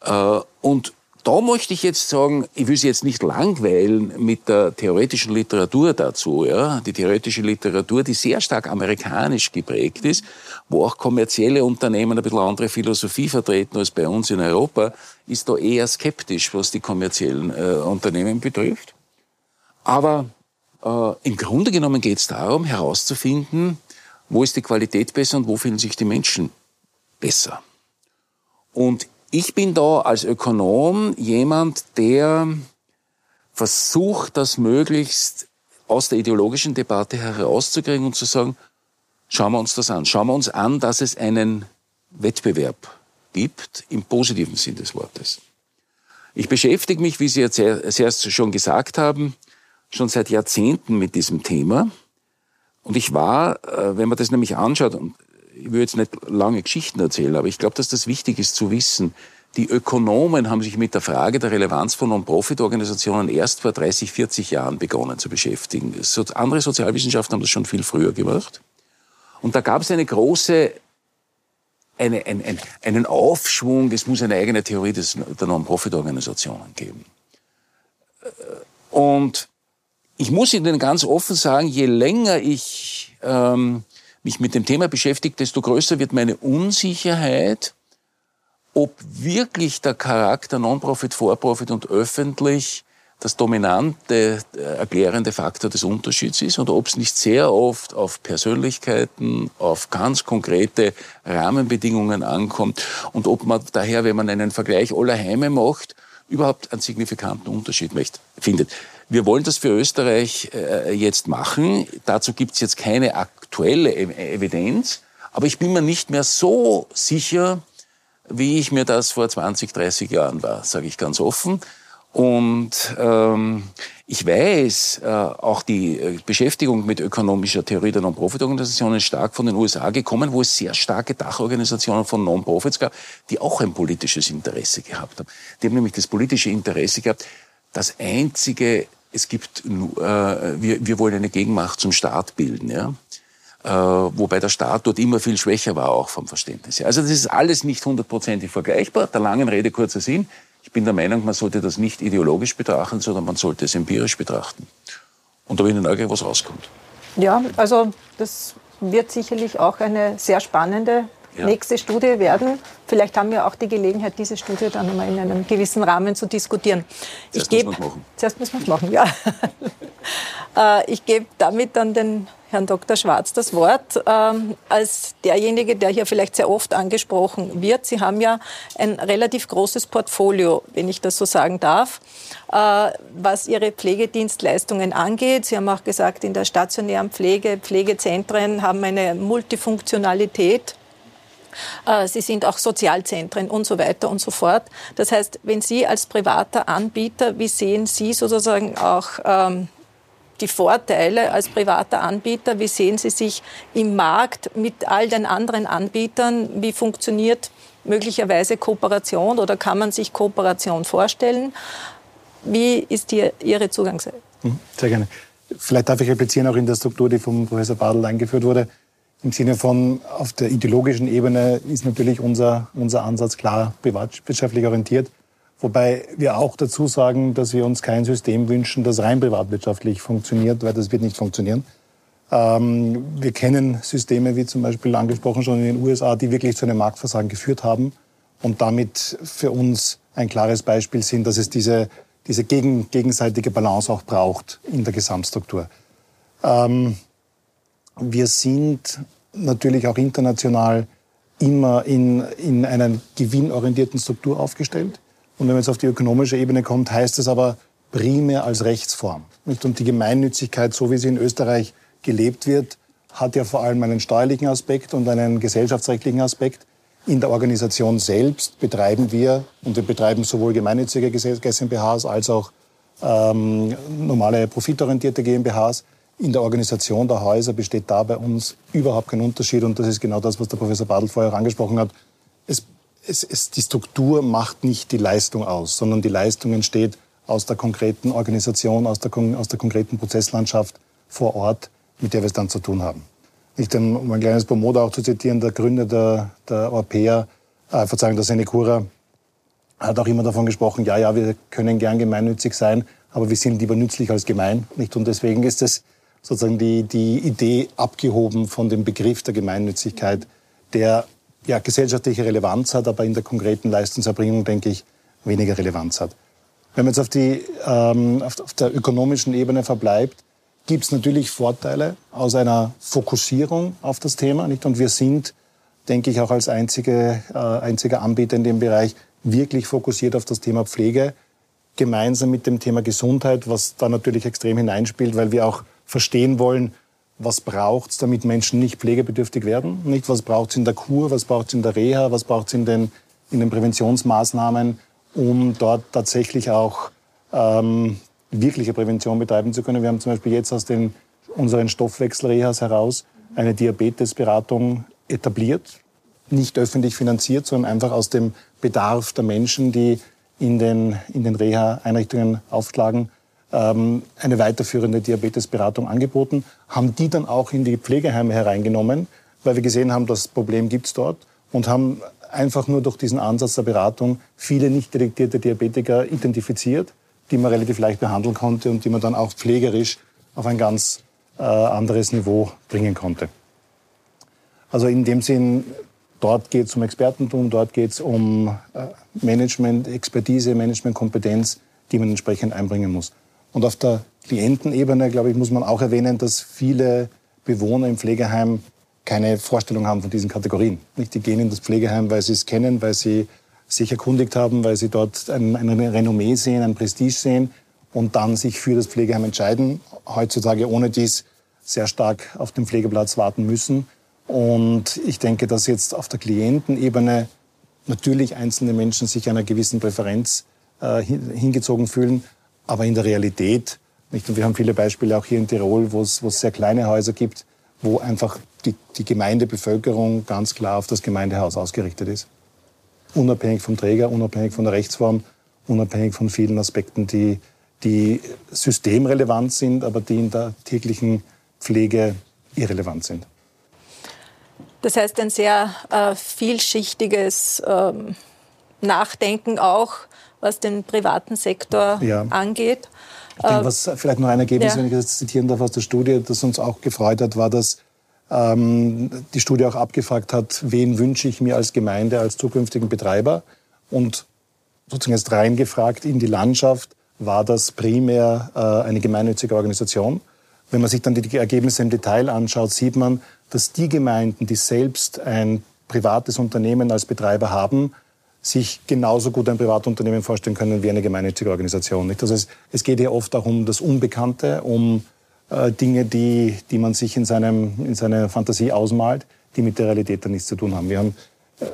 Äh, und da möchte ich jetzt sagen, ich will Sie jetzt nicht langweilen mit der theoretischen Literatur dazu. Ja? Die theoretische Literatur, die sehr stark amerikanisch geprägt ist, wo auch kommerzielle Unternehmen ein bisschen andere Philosophie vertreten als bei uns in Europa, ist da eher skeptisch, was die kommerziellen äh, Unternehmen betrifft. Aber äh, im Grunde genommen geht es darum, herauszufinden, wo ist die Qualität besser und wo fühlen sich die Menschen besser. Und ich bin da als Ökonom jemand, der versucht, das möglichst aus der ideologischen Debatte herauszukriegen und zu sagen, schauen wir uns das an. Schauen wir uns an, dass es einen Wettbewerb gibt, im positiven Sinn des Wortes. Ich beschäftige mich, wie Sie jetzt erst schon gesagt haben, schon seit Jahrzehnten mit diesem Thema. Und ich war, äh, wenn man das nämlich anschaut, und ich will jetzt nicht lange Geschichten erzählen, aber ich glaube, dass das wichtig ist zu wissen. Die Ökonomen haben sich mit der Frage der Relevanz von Non-Profit-Organisationen erst vor 30, 40 Jahren begonnen zu beschäftigen. andere Sozialwissenschaften haben das schon viel früher gemacht. Und da gab es eine große, eine, ein, ein, einen Aufschwung, es muss eine eigene Theorie des, der Non-Profit-Organisationen geben. Und ich muss Ihnen ganz offen sagen, je länger ich ähm, mich mit dem Thema beschäftigt, desto größer wird meine Unsicherheit, ob wirklich der Charakter Non-Profit, For-Profit und öffentlich das dominante, äh, erklärende Faktor des Unterschieds ist oder ob es nicht sehr oft auf Persönlichkeiten, auf ganz konkrete Rahmenbedingungen ankommt und ob man daher, wenn man einen Vergleich aller Heime macht, überhaupt einen signifikanten Unterschied findet. Wir wollen das für Österreich äh, jetzt machen. Dazu gibt es jetzt keine aktuelle Evidenz. Aber ich bin mir nicht mehr so sicher, wie ich mir das vor 20, 30 Jahren war, sage ich ganz offen. Und ähm, ich weiß, äh, auch die äh, Beschäftigung mit ökonomischer Theorie der Non-Profit-Organisationen ist stark von den USA gekommen, wo es sehr starke Dachorganisationen von Non-Profits gab, die auch ein politisches Interesse gehabt haben. Die haben nämlich das politische Interesse gehabt, das einzige es gibt, äh, wir, wir wollen eine Gegenmacht zum Staat bilden, ja. Äh, wobei der Staat dort immer viel schwächer war, auch vom Verständnis her. Also das ist alles nicht hundertprozentig vergleichbar. Der langen Rede kurzer Sinn. Ich bin der Meinung, man sollte das nicht ideologisch betrachten, sondern man sollte es empirisch betrachten. Und da bin ich neugierig, was rauskommt. Ja, also das wird sicherlich auch eine sehr spannende ja. nächste Studie werden. Vielleicht haben wir auch die Gelegenheit, diese Studie dann nochmal in einem gewissen Rahmen zu diskutieren. Zuerst ich machen. Zuerst muss man es machen, ja. *laughs* Äh, ich gebe damit dann den Herrn Dr. Schwarz das Wort ähm, als derjenige, der hier vielleicht sehr oft angesprochen wird. Sie haben ja ein relativ großes Portfolio, wenn ich das so sagen darf, äh, was Ihre Pflegedienstleistungen angeht. Sie haben auch gesagt, in der stationären Pflege, Pflegezentren haben eine Multifunktionalität sie sind auch Sozialzentren und so weiter und so fort. Das heißt, wenn Sie als privater Anbieter, wie sehen Sie sozusagen auch ähm, die Vorteile als privater Anbieter? Wie sehen Sie sich im Markt mit all den anderen Anbietern? Wie funktioniert möglicherweise Kooperation oder kann man sich Kooperation vorstellen? Wie ist hier Ihre Zugangsseite? Mhm, sehr gerne. Vielleicht darf ich replizieren auch in der Struktur, die vom Professor Badl eingeführt wurde. Im Sinne von, auf der ideologischen Ebene ist natürlich unser, unser Ansatz klar privatwirtschaftlich orientiert. Wobei wir auch dazu sagen, dass wir uns kein System wünschen, das rein privatwirtschaftlich funktioniert, weil das wird nicht funktionieren. Ähm, wir kennen Systeme wie zum Beispiel angesprochen schon in den USA, die wirklich zu einem Marktversagen geführt haben und damit für uns ein klares Beispiel sind, dass es diese, diese gegen, gegenseitige Balance auch braucht in der Gesamtstruktur. Ähm, wir sind natürlich auch international immer in, in einer gewinnorientierten Struktur aufgestellt. Und wenn man jetzt auf die ökonomische Ebene kommt, heißt es aber primär als Rechtsform. Und die Gemeinnützigkeit, so wie sie in Österreich gelebt wird, hat ja vor allem einen steuerlichen Aspekt und einen gesellschaftsrechtlichen Aspekt. In der Organisation selbst betreiben wir, und wir betreiben sowohl gemeinnützige GmbHs als auch ähm, normale profitorientierte GmbHs. In der Organisation der Häuser besteht da bei uns überhaupt kein Unterschied. Und das ist genau das, was der Professor Badl vorher angesprochen hat. Es, es, es, die Struktur macht nicht die Leistung aus, sondern die Leistung entsteht aus der konkreten Organisation, aus der, aus der konkreten Prozesslandschaft vor Ort, mit der wir es dann zu tun haben. Nicht, um ein kleines Pomoda auch zu zitieren, der Gründer der, der Europäer, äh, Verzeihung, der Senecura, hat auch immer davon gesprochen, ja, ja, wir können gern gemeinnützig sein, aber wir sind lieber nützlich als gemein. Nicht? Und deswegen ist es sozusagen die, die Idee abgehoben von dem Begriff der Gemeinnützigkeit, der ja gesellschaftliche Relevanz hat, aber in der konkreten Leistungserbringung, denke ich, weniger Relevanz hat. Wenn man jetzt auf, die, ähm, auf, auf der ökonomischen Ebene verbleibt, gibt es natürlich Vorteile aus einer Fokussierung auf das Thema. Nicht? Und wir sind, denke ich, auch als einzige, äh, einziger Anbieter in dem Bereich wirklich fokussiert auf das Thema Pflege, gemeinsam mit dem Thema Gesundheit, was da natürlich extrem hineinspielt, weil wir auch verstehen wollen, was braucht es, damit Menschen nicht pflegebedürftig werden. Nicht, was braucht es in der Kur, was braucht es in der Reha, was braucht es in den, in den Präventionsmaßnahmen, um dort tatsächlich auch ähm, wirkliche Prävention betreiben zu können. Wir haben zum Beispiel jetzt aus den, unseren Stoffwechselrehas heraus eine Diabetesberatung etabliert, nicht öffentlich finanziert, sondern einfach aus dem Bedarf der Menschen, die in den, in den Reha-Einrichtungen aufschlagen, ähm, eine weiterführende Diabetesberatung angeboten, haben die dann auch in die Pflegeheime hereingenommen, weil wir gesehen haben, das Problem gibt es dort und haben einfach nur durch diesen Ansatz der Beratung viele nicht detektierte Diabetiker identifiziert, die man relativ leicht behandeln konnte und die man dann auch pflegerisch auf ein ganz äh, anderes Niveau bringen konnte. Also in dem Sinn, dort geht es um Expertentum, dort geht es um äh, Management, Expertise, Managementkompetenz, die man entsprechend einbringen muss. Und auf der Klientenebene, glaube ich, muss man auch erwähnen, dass viele Bewohner im Pflegeheim keine Vorstellung haben von diesen Kategorien. Nicht? Die gehen in das Pflegeheim, weil sie es kennen, weil sie sich erkundigt haben, weil sie dort ein, ein Renommee sehen, ein Prestige sehen und dann sich für das Pflegeheim entscheiden. Heutzutage ohne dies sehr stark auf dem Pflegeplatz warten müssen. Und ich denke, dass jetzt auf der Klientenebene natürlich einzelne Menschen sich einer gewissen Präferenz äh, hingezogen fühlen, aber in der Realität, nicht? Und wir haben viele Beispiele auch hier in Tirol, wo es, sehr kleine Häuser gibt, wo einfach die, die Gemeindebevölkerung ganz klar auf das Gemeindehaus ausgerichtet ist. Unabhängig vom Träger, unabhängig von der Rechtsform, unabhängig von vielen Aspekten, die, die systemrelevant sind, aber die in der täglichen Pflege irrelevant sind. Das heißt, ein sehr äh, vielschichtiges ähm, Nachdenken auch was den privaten Sektor ja. angeht. Ich denke, was vielleicht noch ein Ergebnis, ja. wenn ich das zitieren darf aus der Studie, das uns auch gefreut hat, war, dass ähm, die Studie auch abgefragt hat, wen wünsche ich mir als Gemeinde, als zukünftigen Betreiber. Und sozusagen jetzt reingefragt in die Landschaft, war das primär äh, eine gemeinnützige Organisation. Wenn man sich dann die Ergebnisse im Detail anschaut, sieht man, dass die Gemeinden, die selbst ein privates Unternehmen als Betreiber haben, sich genauso gut ein Privatunternehmen vorstellen können wie eine gemeinnützige Organisation. Nicht? Also es, es geht hier oft auch um das Unbekannte, um äh, Dinge, die, die man sich in, seinem, in seiner Fantasie ausmalt, die mit der Realität dann nichts zu tun haben. Wir haben äh,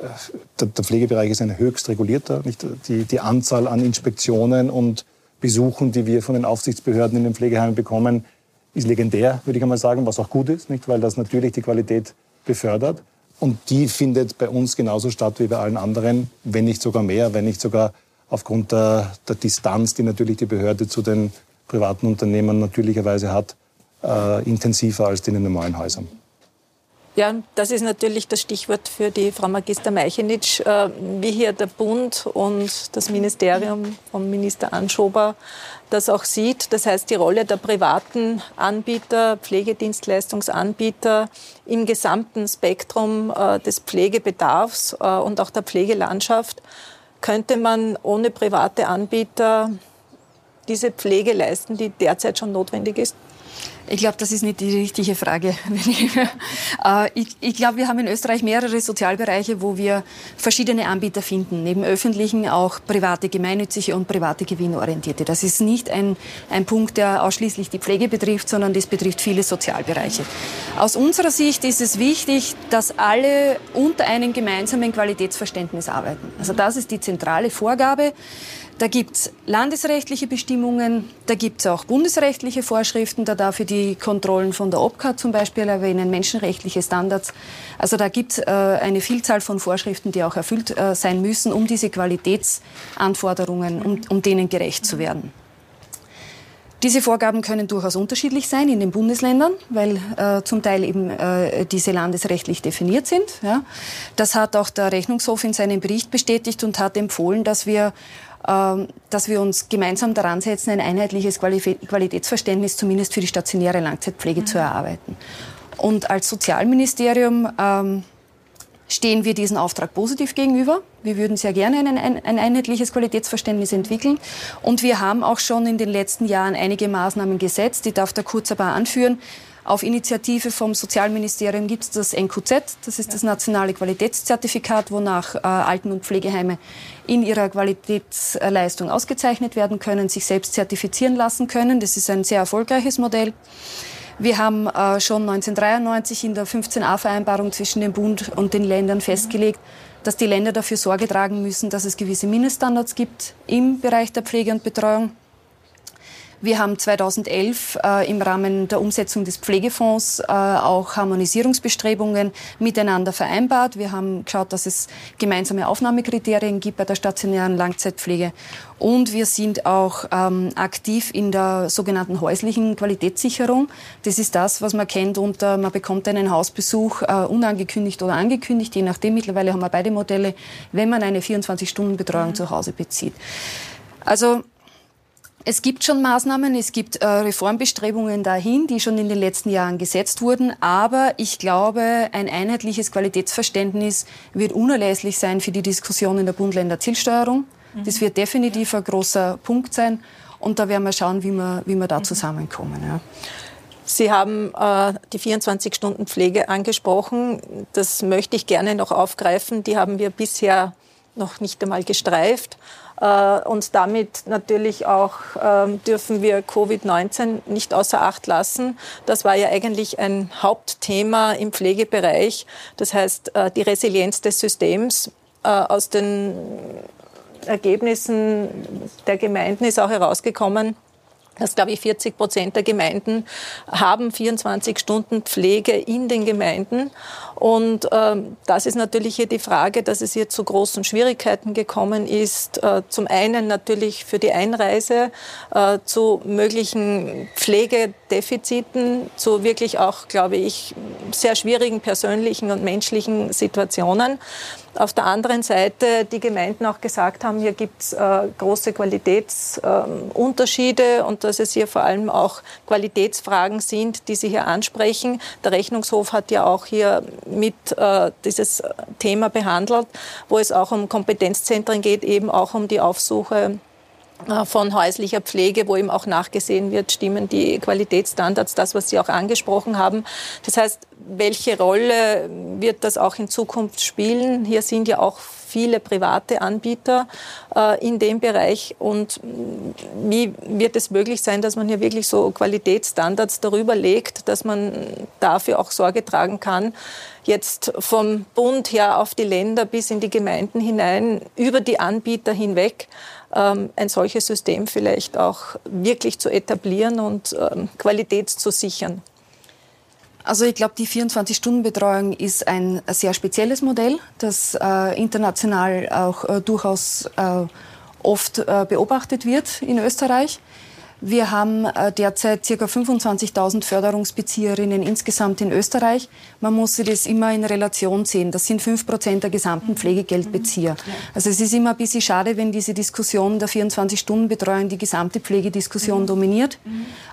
der, Pflegebereich ist ein höchst regulierter. Nicht? Die, die Anzahl an Inspektionen und Besuchen, die wir von den Aufsichtsbehörden in den Pflegeheimen bekommen, ist legendär, würde ich einmal sagen, was auch gut ist, nicht? weil das natürlich die Qualität befördert. Und die findet bei uns genauso statt wie bei allen anderen, wenn nicht sogar mehr, wenn nicht sogar aufgrund der, der Distanz, die natürlich die Behörde zu den privaten Unternehmen natürlicherweise hat, äh, intensiver als in den normalen Häusern. Ja, das ist natürlich das Stichwort für die Frau Magister Meichenitsch, äh, wie hier der Bund und das Ministerium vom Minister Anschober das auch sieht. Das heißt, die Rolle der privaten Anbieter, Pflegedienstleistungsanbieter im gesamten Spektrum äh, des Pflegebedarfs äh, und auch der Pflegelandschaft könnte man ohne private Anbieter diese Pflege leisten, die derzeit schon notwendig ist? Ich glaube, das ist nicht die richtige Frage. *laughs* Äh, ich, ich glaube, wir haben in Österreich mehrere Sozialbereiche, wo wir verschiedene Anbieter finden. Neben öffentlichen auch private, gemeinnützige und private gewinnorientierte. Das ist nicht ein, ein Punkt, der ausschließlich die Pflege betrifft, sondern das betrifft viele Sozialbereiche. Aus unserer Sicht ist es wichtig, dass alle unter einem gemeinsamen Qualitätsverständnis arbeiten. Also das ist die zentrale Vorgabe. Da gibt es landesrechtliche Bestimmungen, da gibt es auch bundesrechtliche Vorschriften, da darf ich die Kontrollen von der OPCA zum Beispiel erwähnen, menschenrechtliche Standards. Also da gibt es äh, eine Vielzahl von Vorschriften, die auch erfüllt äh, sein müssen, um diese Qualitätsanforderungen, um, um denen gerecht zu werden. Diese Vorgaben können durchaus unterschiedlich sein in den Bundesländern, weil äh, zum Teil eben äh, diese landesrechtlich definiert sind. Ja. Das hat auch der Rechnungshof in seinem Bericht bestätigt und hat empfohlen, dass wir dass wir uns gemeinsam daran setzen, ein einheitliches Qualitätsverständnis zumindest für die stationäre Langzeitpflege mhm. zu erarbeiten. Und als Sozialministerium ähm, stehen wir diesem Auftrag positiv gegenüber. Wir würden sehr gerne ein, ein, ein, einheitliches Qualitätsverständnis entwickeln. Und wir haben auch schon in den letzten Jahren einige Maßnahmen gesetzt. Die darf der kurz aber anführen. Auf Initiative vom Sozialministerium gibt es das NQZ, das ist das nationale Qualitätszertifikat, wonach äh, Alten- und Pflegeheime in ihrer Qualitätsleistung ausgezeichnet werden können, sich selbst zertifizieren lassen können. Das ist ein sehr erfolgreiches Modell. Wir haben äh, schon 1993 in der 15a-Vereinbarung zwischen dem Bund und den Ländern festgelegt, dass die Länder dafür Sorge tragen müssen, dass es gewisse Mindeststandards gibt im Bereich der Pflege und Betreuung. Wir haben 2011 äh, im Rahmen der Umsetzung des Pflegefonds äh, auch Harmonisierungsbestrebungen miteinander vereinbart. Wir haben geschaut, dass es gemeinsame Aufnahmekriterien gibt bei der stationären Langzeitpflege. Und wir sind auch ähm, aktiv in der sogenannten häuslichen Qualitätssicherung. Das ist das, was man kennt unter, man bekommt einen Hausbesuch äh, unangekündigt oder angekündigt, je nachdem. Mittlerweile haben wir beide Modelle, wenn man eine 24-Stunden-Betreuung mhm. zu Hause bezieht. Also es gibt schon Maßnahmen, es gibt äh, Reformbestrebungen dahin, die schon in den letzten Jahren gesetzt wurden. Aber ich glaube, ein einheitliches Qualitätsverständnis wird unerlässlich sein für die Diskussion in der Bund-Länder-Zielsteuerung. Mhm. Das wird definitiv ein großer Punkt sein. Und da werden wir schauen, wie wir, wie wir da mhm. zusammenkommen. Ja. Sie haben äh, die 24-Stunden-Pflege angesprochen. Das möchte ich gerne noch aufgreifen. Die haben wir bisher noch nicht einmal gestreift. Äh, und damit natürlich auch ähm, dürfen wir Covid-19 nicht außer Acht lassen. Das war ja eigentlich ein Hauptthema im Pflegebereich. Das heißt, äh, die Resilienz des Systems äh, aus den Ergebnissen der Gemeinden ist auch herausgekommen, dass, glaube ich, 40 Prozent der Gemeinden haben 24 Stunden Pflege in den Gemeinden. Und ähm, das ist natürlich hier die Frage, dass es hier zu großen Schwierigkeiten gekommen ist. Äh, zum einen natürlich für die Einreise, äh, zu möglichen Pflegedefiziten, zu wirklich auch, glaube ich, sehr schwierigen persönlichen und menschlichen Situationen. Auf der anderen Seite die Gemeinden auch gesagt haben, hier gibt es äh, große Qualitätsunterschiede äh, und dass es hier vor allem auch Qualitätsfragen sind, die Sie hier ansprechen. Der Rechnungshof hat ja auch hier mit äh, dieses Thema behandelt, wo es auch um Kompetenzzentren geht, eben auch um die Aufsuche äh, von häuslicher Pflege, wo eben auch nachgesehen wird, stimmen die Qualitätsstandards, das, was Sie auch angesprochen haben. Das heißt, welche Rolle wird das auch in Zukunft spielen? Hier sind ja auch viele private Anbieter äh, in dem Bereich. Und wie wird es möglich sein, dass man hier wirklich so Qualitätsstandards darüber legt, dass man dafür auch Sorge tragen kann, jetzt vom Bund her auf die Länder bis in die Gemeinden hinein, über die Anbieter hinweg, ähm, ein solches System vielleicht auch wirklich zu etablieren und ähm, Qualität zu sichern? Also ich glaube, die 24-Stunden-Betreuung ist ein sehr spezielles Modell, das äh, international auch äh, durchaus äh, oft äh, beobachtet wird in Österreich. Wir haben äh, derzeit ca. 25.000 Förderungsbezieherinnen insgesamt in Österreich. Man muss sich das immer in Relation sehen. Das sind 5 Prozent der gesamten Pflegegeldbezieher. Also es ist immer ein bisschen schade, wenn diese Diskussion der 24-Stunden-Betreuung die gesamte Pflegediskussion dominiert.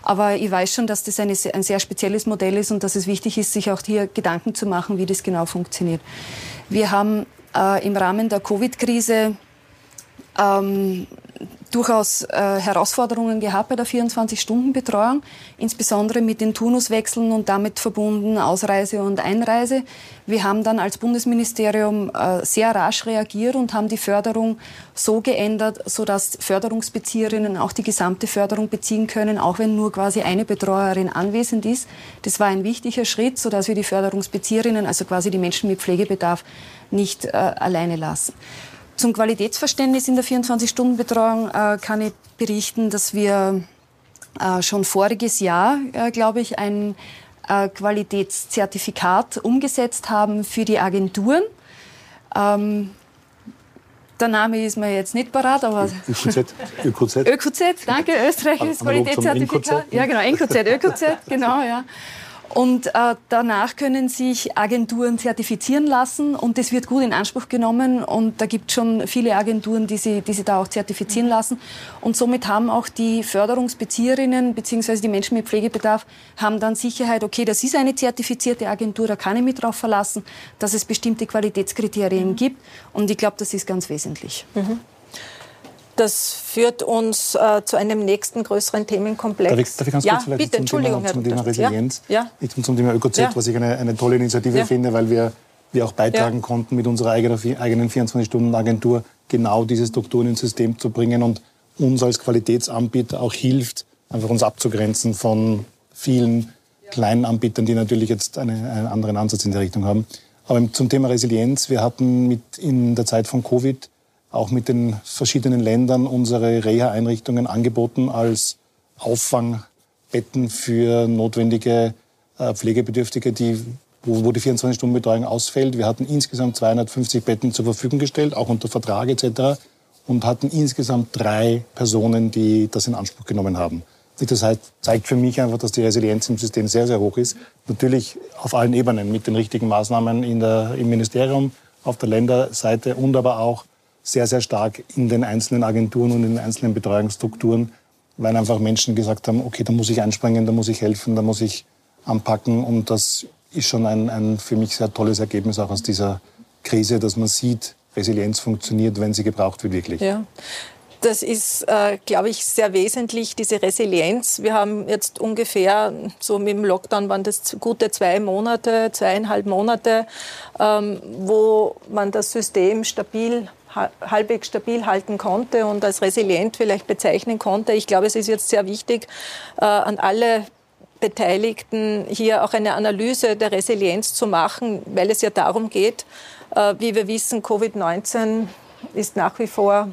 Aber ich weiß schon, dass das eine, ein sehr spezielles Modell ist und dass es wichtig ist, sich auch hier Gedanken zu machen, wie das genau funktioniert. Wir haben äh, im Rahmen der Covid-Krise ähm, durchaus äh, Herausforderungen gehabt bei der 24-Stunden-Betreuung, insbesondere mit den Turnuswechseln und damit verbunden Ausreise und Einreise. Wir haben dann als Bundesministerium äh, sehr rasch reagiert und haben die Förderung so geändert, sodass Förderungsbezieherinnen auch die gesamte Förderung beziehen können, auch wenn nur quasi eine Betreuerin anwesend ist. Das war ein wichtiger Schritt, sodass wir die Förderungsbezieherinnen, also quasi die Menschen mit Pflegebedarf, nicht äh, alleine lassen. Zum Qualitätsverständnis in der 24-Stunden-Betreuung äh, kann ich berichten, dass wir äh, schon voriges Jahr, äh, glaube ich, ein äh, Qualitätszertifikat umgesetzt haben für die Agenturen. Ähm, der Name ist mir jetzt nicht parat, aber ÖQZ. ÖQZ. ÖQZ, danke, österreichisches Qualitätszertifikat. Ja, genau, NQZ, ÖQZ, genau, ja. Und äh, danach können sich Agenturen zertifizieren lassen und das wird gut in Anspruch genommen. Und da gibt es schon viele Agenturen, die sie, die sie da auch zertifizieren lassen. Und somit haben auch die Förderungsbezieherinnen bzw. die Menschen mit Pflegebedarf haben dann Sicherheit, okay, das ist eine zertifizierte Agentur, da kann ich mich darauf verlassen, dass es bestimmte Qualitätskriterien mhm. gibt. Und ich glaube, das ist ganz wesentlich. Mhm. Das führt uns äh, zu einem nächsten größeren Themenkomplex. Darf ich, darf ich ganz kurz vielleicht bitte, zum, Thema, zum Thema Resilienz, ja? Ja. Zum, Thema ÖKZ, ja. was ich eine, eine tolle Initiative ja. finde, weil wir, wir auch beitragen konnten, mit unserer eigenen, eigenen 24-Stunden-Agentur genau diese Strukturen ins System zu bringen und uns als Qualitätsanbieter auch hilft, einfach uns abzugrenzen von vielen kleinen Anbietern, die natürlich jetzt eine, einen anderen Ansatz in der Richtung haben. Aber zum Thema Resilienz, wir hatten mit in der Zeit von Covid auch mit den verschiedenen Ländern unsere Reha-Einrichtungen angeboten als Auffangbetten für notwendige äh, Pflegebedürftige, die, wo, die 24-Stunden-Betreuung ausfällt. Wir hatten insgesamt 250 Betten zur Verfügung gestellt, auch unter Vertrag etc. und hatten insgesamt drei Personen, die das in Anspruch genommen haben. Das heißt, zeigt für mich einfach, dass die Resilienz im System sehr, sehr hoch ist. Natürlich auf allen Ebenen mit den richtigen Maßnahmen in der, im Ministerium, auf der Länderseite und aber auch sehr, sehr stark in den einzelnen Agenturen und in den einzelnen Betreuungsstrukturen, weil einfach Menschen gesagt haben, okay, da muss ich einspringen, da muss ich helfen, da muss ich anpacken. Und das ist schon ein, ein für mich sehr tolles Ergebnis auch aus dieser Krise, dass man sieht, Resilienz funktioniert, wenn sie gebraucht wird, wirklich. Ja. Das ist, äh, glaube ich, sehr wesentlich, diese Resilienz. Wir haben jetzt ungefähr, so mit dem Lockdown waren das gute zwei Monate, zweieinhalb Monate, ähm, wo man das System stabil halbwegs stabil halten konnte und als resilient vielleicht bezeichnen konnte. Ich glaube, es ist jetzt sehr wichtig, äh, an alle Beteiligten hier auch eine Analyse der Resilienz zu machen, weil es ja darum geht, äh, wie wir wissen, Covid-19 ist nach wie vor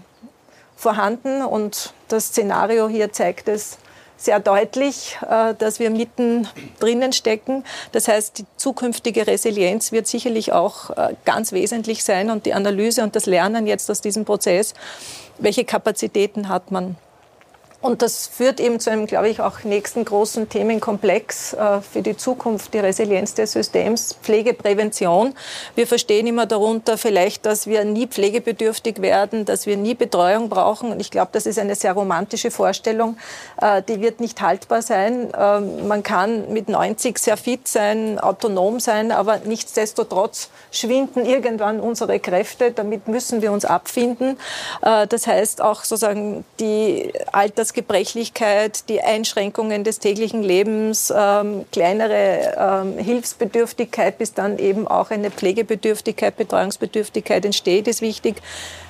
vorhanden und das Szenario hier zeigt es sehr deutlich, äh, dass wir mitten drinnen stecken. Das heißt, die zukünftige Resilienz wird sicherlich auch äh, ganz wesentlich sein und die Analyse und das Lernen jetzt aus diesem Prozess, welche Kapazitäten hat man. Und das führt eben zu einem, glaube ich, auch nächsten großen Themenkomplex äh, für die Zukunft, die Resilienz des Systems, Pflegeprävention. Wir verstehen immer darunter vielleicht, dass wir nie pflegebedürftig werden, dass wir nie Betreuung brauchen. Und ich glaube, das ist eine sehr romantische Vorstellung. Äh, die wird nicht haltbar sein. Äh, man kann mit 90 sehr fit sein, autonom sein, aber nichtsdestotrotz schwinden irgendwann unsere Kräfte. Damit müssen wir uns abfinden. Äh, das heißt auch sozusagen die Alters Altersgebrechlichkeit, die Einschränkungen des täglichen Lebens, ähm, kleinere ähm, Hilfsbedürftigkeit, bis dann eben auch eine Pflegebedürftigkeit, Betreuungsbedürftigkeit entsteht, ist wichtig.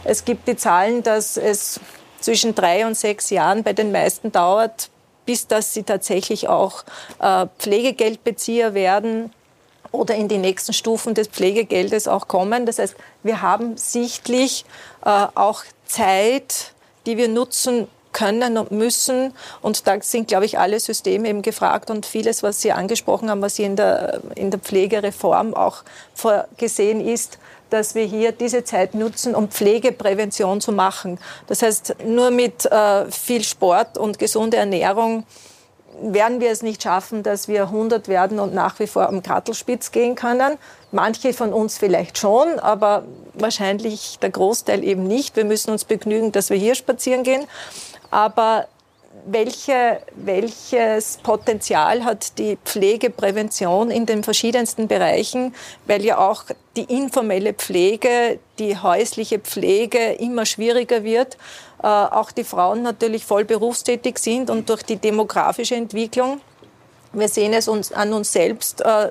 Es gibt die Zahlen, dass es zwischen drei und sechs Jahren bei den meisten dauert, bis dass sie tatsächlich auch äh, Pflegegeldbezieher werden oder in die nächsten Stufen des Pflegegeldes auch kommen. Das heißt, wir haben sichtlich äh, auch Zeit, die wir nutzen können und müssen. Und da sind, glaube ich, alle Systeme eben gefragt und vieles, was Sie angesprochen haben, was hier in der, in der Pflegereform auch vorgesehen ist, dass wir hier diese Zeit nutzen, um Pflegeprävention zu machen. Das heißt, nur mit äh, viel Sport und gesunder Ernährung werden wir es nicht schaffen, dass wir 100 werden und nach wie vor am Kartelspitz gehen können. Manche von uns vielleicht schon, aber wahrscheinlich der Großteil eben nicht. Wir müssen uns begnügen, dass wir hier spazieren gehen. Aber welche, welches Potenzial hat die Pflegeprävention in den verschiedensten Bereichen, weil ja auch die informelle Pflege, die häusliche Pflege immer schwieriger wird, äh, auch die Frauen natürlich voll berufstätig sind und durch die demografische Entwicklung, wir sehen es uns an uns selbst, äh,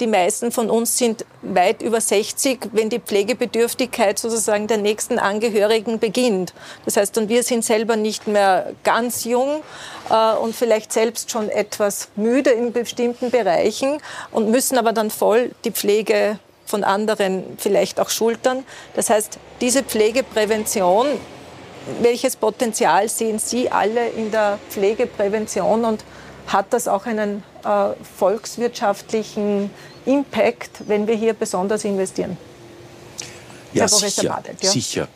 die meisten von uns sind weit über 60, wenn die Pflegebedürftigkeit sozusagen der nächsten Angehörigen beginnt. Das heißt, und wir sind selber nicht mehr ganz jung äh, und vielleicht selbst schon etwas müde in bestimmten Bereichen und müssen aber dann voll die Pflege von anderen vielleicht auch schultern. Das heißt, diese Pflegeprävention, welches Potenzial sehen Sie alle in der Pflegeprävention und hat das auch einen äh, volkswirtschaftlichen Impact, wenn wir hier besonders investieren? Ja, sicher. Badelt, ja? sicher.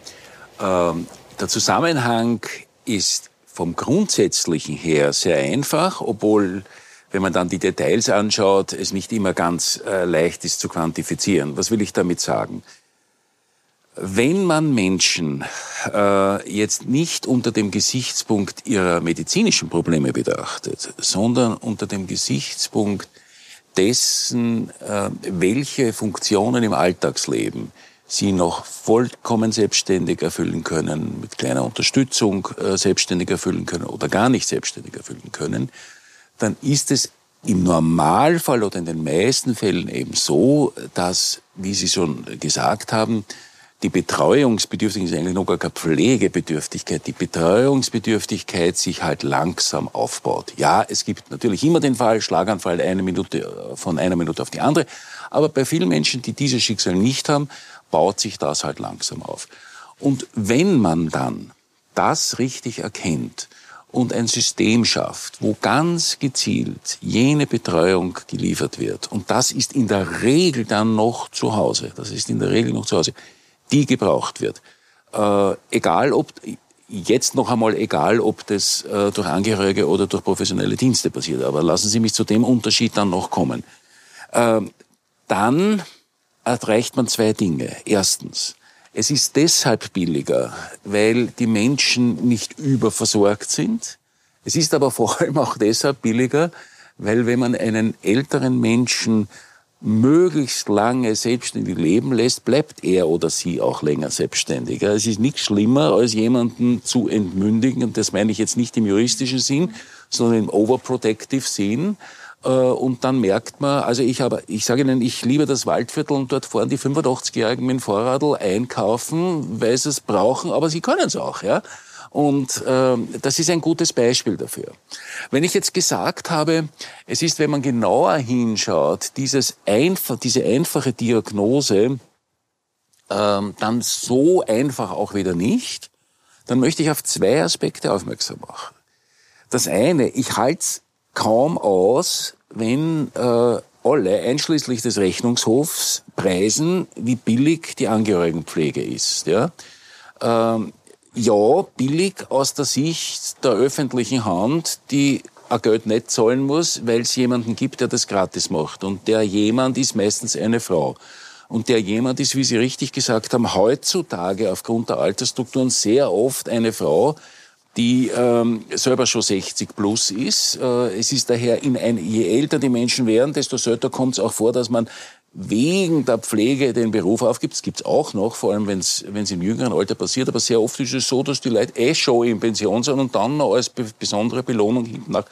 Ähm, der Zusammenhang ist vom Grundsätzlichen her sehr einfach, obwohl, wenn man dann die Details anschaut, es nicht immer ganz äh, leicht ist zu quantifizieren. Was will ich damit sagen? Wenn man Menschen äh, jetzt nicht unter dem Gesichtspunkt ihrer medizinischen Probleme betrachtet, sondern unter dem Gesichtspunkt dessen, äh, welche Funktionen im Alltagsleben sie noch vollkommen selbstständig erfüllen können, mit kleiner Unterstützung äh, selbstständig erfüllen können oder gar nicht selbstständig erfüllen können, dann ist es im Normalfall oder in den meisten Fällen eben so, dass, wie Sie schon gesagt haben, die Betreuungsbedürftigkeit ist eigentlich noch gar keine Pflegebedürftigkeit. Die Betreuungsbedürftigkeit sich halt langsam aufbaut. Ja, es gibt natürlich immer den Fall, Schlaganfall eine Minute, äh, von einer Minute auf die andere. Aber bei vielen Menschen, die dieses Schicksal nicht haben, baut sich das halt langsam auf. Und wenn man dann das richtig erkennt und ein System schafft, wo ganz gezielt jene Betreuung geliefert wird, und das ist in der Regel dann noch zu Hause, das ist in der Regel noch zu Hause, die gebraucht wird. Äh, egal ob, jetzt noch einmal egal, ob das äh, durch Angehörige oder durch professionelle Dienste passiert. Aber lassen Sie mich zu dem Unterschied dann noch kommen. Äh, dann erreicht man zwei Dinge. Erstens, es ist deshalb billiger, weil die Menschen nicht überversorgt sind. Es ist aber vor allem auch deshalb billiger, weil wenn man einen älteren Menschen möglichst lange selbstständig leben lässt, bleibt er oder sie auch länger selbstständig. Es ist nichts schlimmer, als jemanden zu entmündigen, und das meine ich jetzt nicht im juristischen Sinn, sondern im overprotective Sinn. Äh, und dann merkt man, also ich habe, ich sage Ihnen, ich liebe das Waldviertel und dort fahren die 85-Jährigen mit dem Fahrradl einkaufen, weil sie es brauchen, aber sie können es auch, ja. Und äh, das ist ein gutes Beispiel dafür. Wenn ich jetzt gesagt habe, es ist, wenn man genauer hinschaut, dieses einfach, diese einfache Diagnose, äh, dann so einfach auch wieder nicht, dann möchte ich auf zwei Aspekte aufmerksam machen. Das eine, ich halte es kaum aus, wenn äh, alle, einschließlich des Rechnungshofs, preisen, wie billig die Angehörigenpflege ist. Ja? Ähm, ja, billig aus der Sicht der öffentlichen Hand, die ein Geld nicht zahlen muss, weil es jemanden gibt, der das gratis macht. Und der jemand ist meistens eine Frau. Und der jemand ist, wie Sie richtig gesagt haben, heutzutage aufgrund der Altersstrukturen sehr oft eine Frau, die ähm, selber schon 60 plus ist. Äh, es ist daher, in ein, je älter die Menschen werden, desto seltener kommt es auch vor, dass man wegen der Pflege den Beruf aufgibt. Das gibt's auch noch, vor allem wenn es im jüngeren Alter passiert. Aber sehr oft ist es so, dass die Leute eh schon in Pension sind und dann noch als besondere Belohnung hinten nach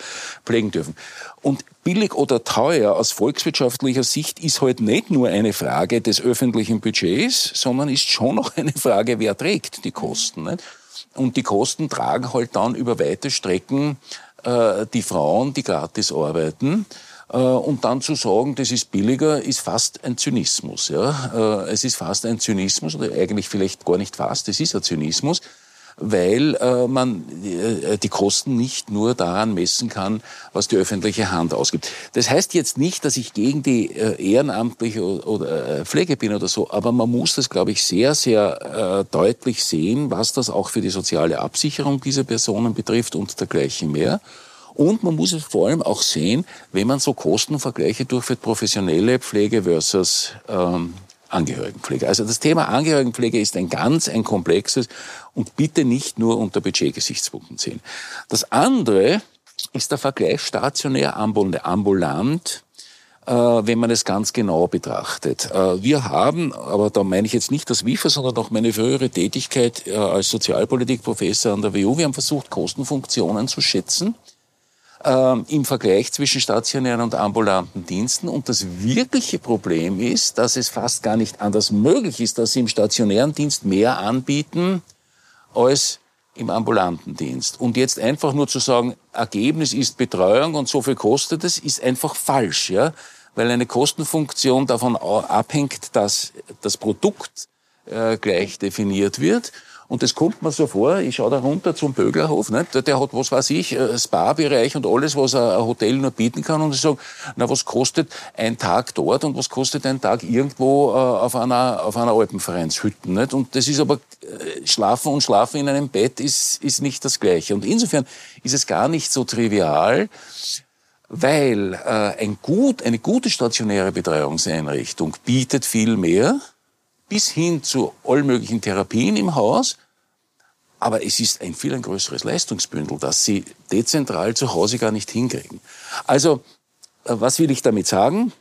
pflegen dürfen. Und billig oder teuer aus volkswirtschaftlicher Sicht ist halt nicht nur eine Frage des öffentlichen Budgets, sondern ist schon noch eine Frage, wer trägt die Kosten. Nicht? Und die Kosten tragen halt dann über weite Strecken äh, die Frauen, die gratis arbeiten. Äh, und dann zu sagen, das ist billiger, ist fast ein Zynismus. Ja? Äh, es ist fast ein Zynismus, oder eigentlich vielleicht gar nicht fast, es ist ein Zynismus, weil äh, man die Kosten nicht nur daran messen kann, was die öffentliche Hand ausgibt. Das heißt jetzt nicht, dass ich gegen die ehrenamtliche oder, Pflege bin oder so, aber man muss das, glaube ich, sehr, sehr deutlich sehen, was das auch für die soziale Absicherung dieser Personen betrifft und dergleichen mehr. Und man muss es vor allem auch sehen, wenn man so Kostenvergleiche durchführt, professionelle Pflege versus ähm, Angehörigenpflege. Also das Thema Angehörigenpflege ist ein ganz ein komplexes und bitte nicht nur unter Budgetgesichtspunkten sehen. Das andere ist der Vergleich stationär ambulant äh, wenn man es ganz genau betrachtet. Äh, wir haben, aber da meine ich jetzt nicht das WIFA, sondern auch meine frühere Tätigkeit äh, als Sozialpolitikprofessor an der WU, wir haben versucht, Kostenfunktionen zu schätzen ähm, im Vergleich zwischen stationären und ambulanten Diensten. Und das wirkliche Problem ist, dass es fast gar nicht anders möglich ist, dass sie im stationären Dienst mehr anbieten als im ambulanten Dienst. Und jetzt einfach nur zu sagen, Ergebnis ist Betreuung und so viel kostet es, ist einfach falsch, ja, weil eine Kostenfunktion davon abhängt, dass das Produkt äh, gleich definiert wird. Und das kommt mir so vor, ich schaue da runter zum Böglerhof, ne? der, der hat, was weiß ich, äh, Spa-Bereich und alles, was ein Hotel nur bieten kann. Und ich sage, na, was kostet ein Tag dort und was kostet ein Tag irgendwo äh, auf einer, auf einer Alpenvereinshütte? Nicht? Und das ist aber, äh, Schlafen und Schlafen in einem Bett ist, ist nicht das Gleiche. Und insofern ist es gar nicht so trivial, weil äh, ein gut, eine gute stationäre Betreuungseinrichtung bietet viel mehr, bis hin zu allen möglichen Therapien im Haus. Aber es ist ein viel ein größeres Leistungsbündel, das Sie dezentral zu Hause gar nicht hinkriegen. Also, äh, was will ich damit sagen?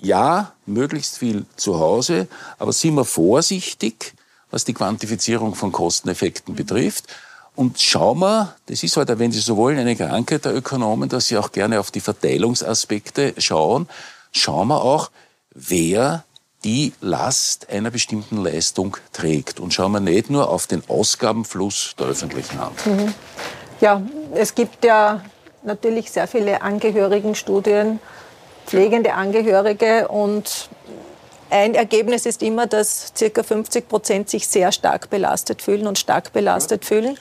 Ja, möglichst viel zu Hause, aber sind wir vorsichtig, was die Quantifizierung von Kosteneffekten betrifft. Und schauen wir, das ist halt, wenn Sie so wollen, eine Krankheit der Ökonomen, dass sie auch gerne auf die Verteilungsaspekte schauen. Schauen wir auch, wer die Last einer bestimmten Leistung trägt. Und schauen wir nicht nur auf den Ausgabenfluss der öffentlichen Hand. Mhm. Ja, es gibt ja natürlich sehr viele Angehörigenstudien, pflegende Angehörige und ein Ergebnis ist immer, dass ca. 50 Prozent sich sehr stark belastet fühlen und stark belastet fühlen.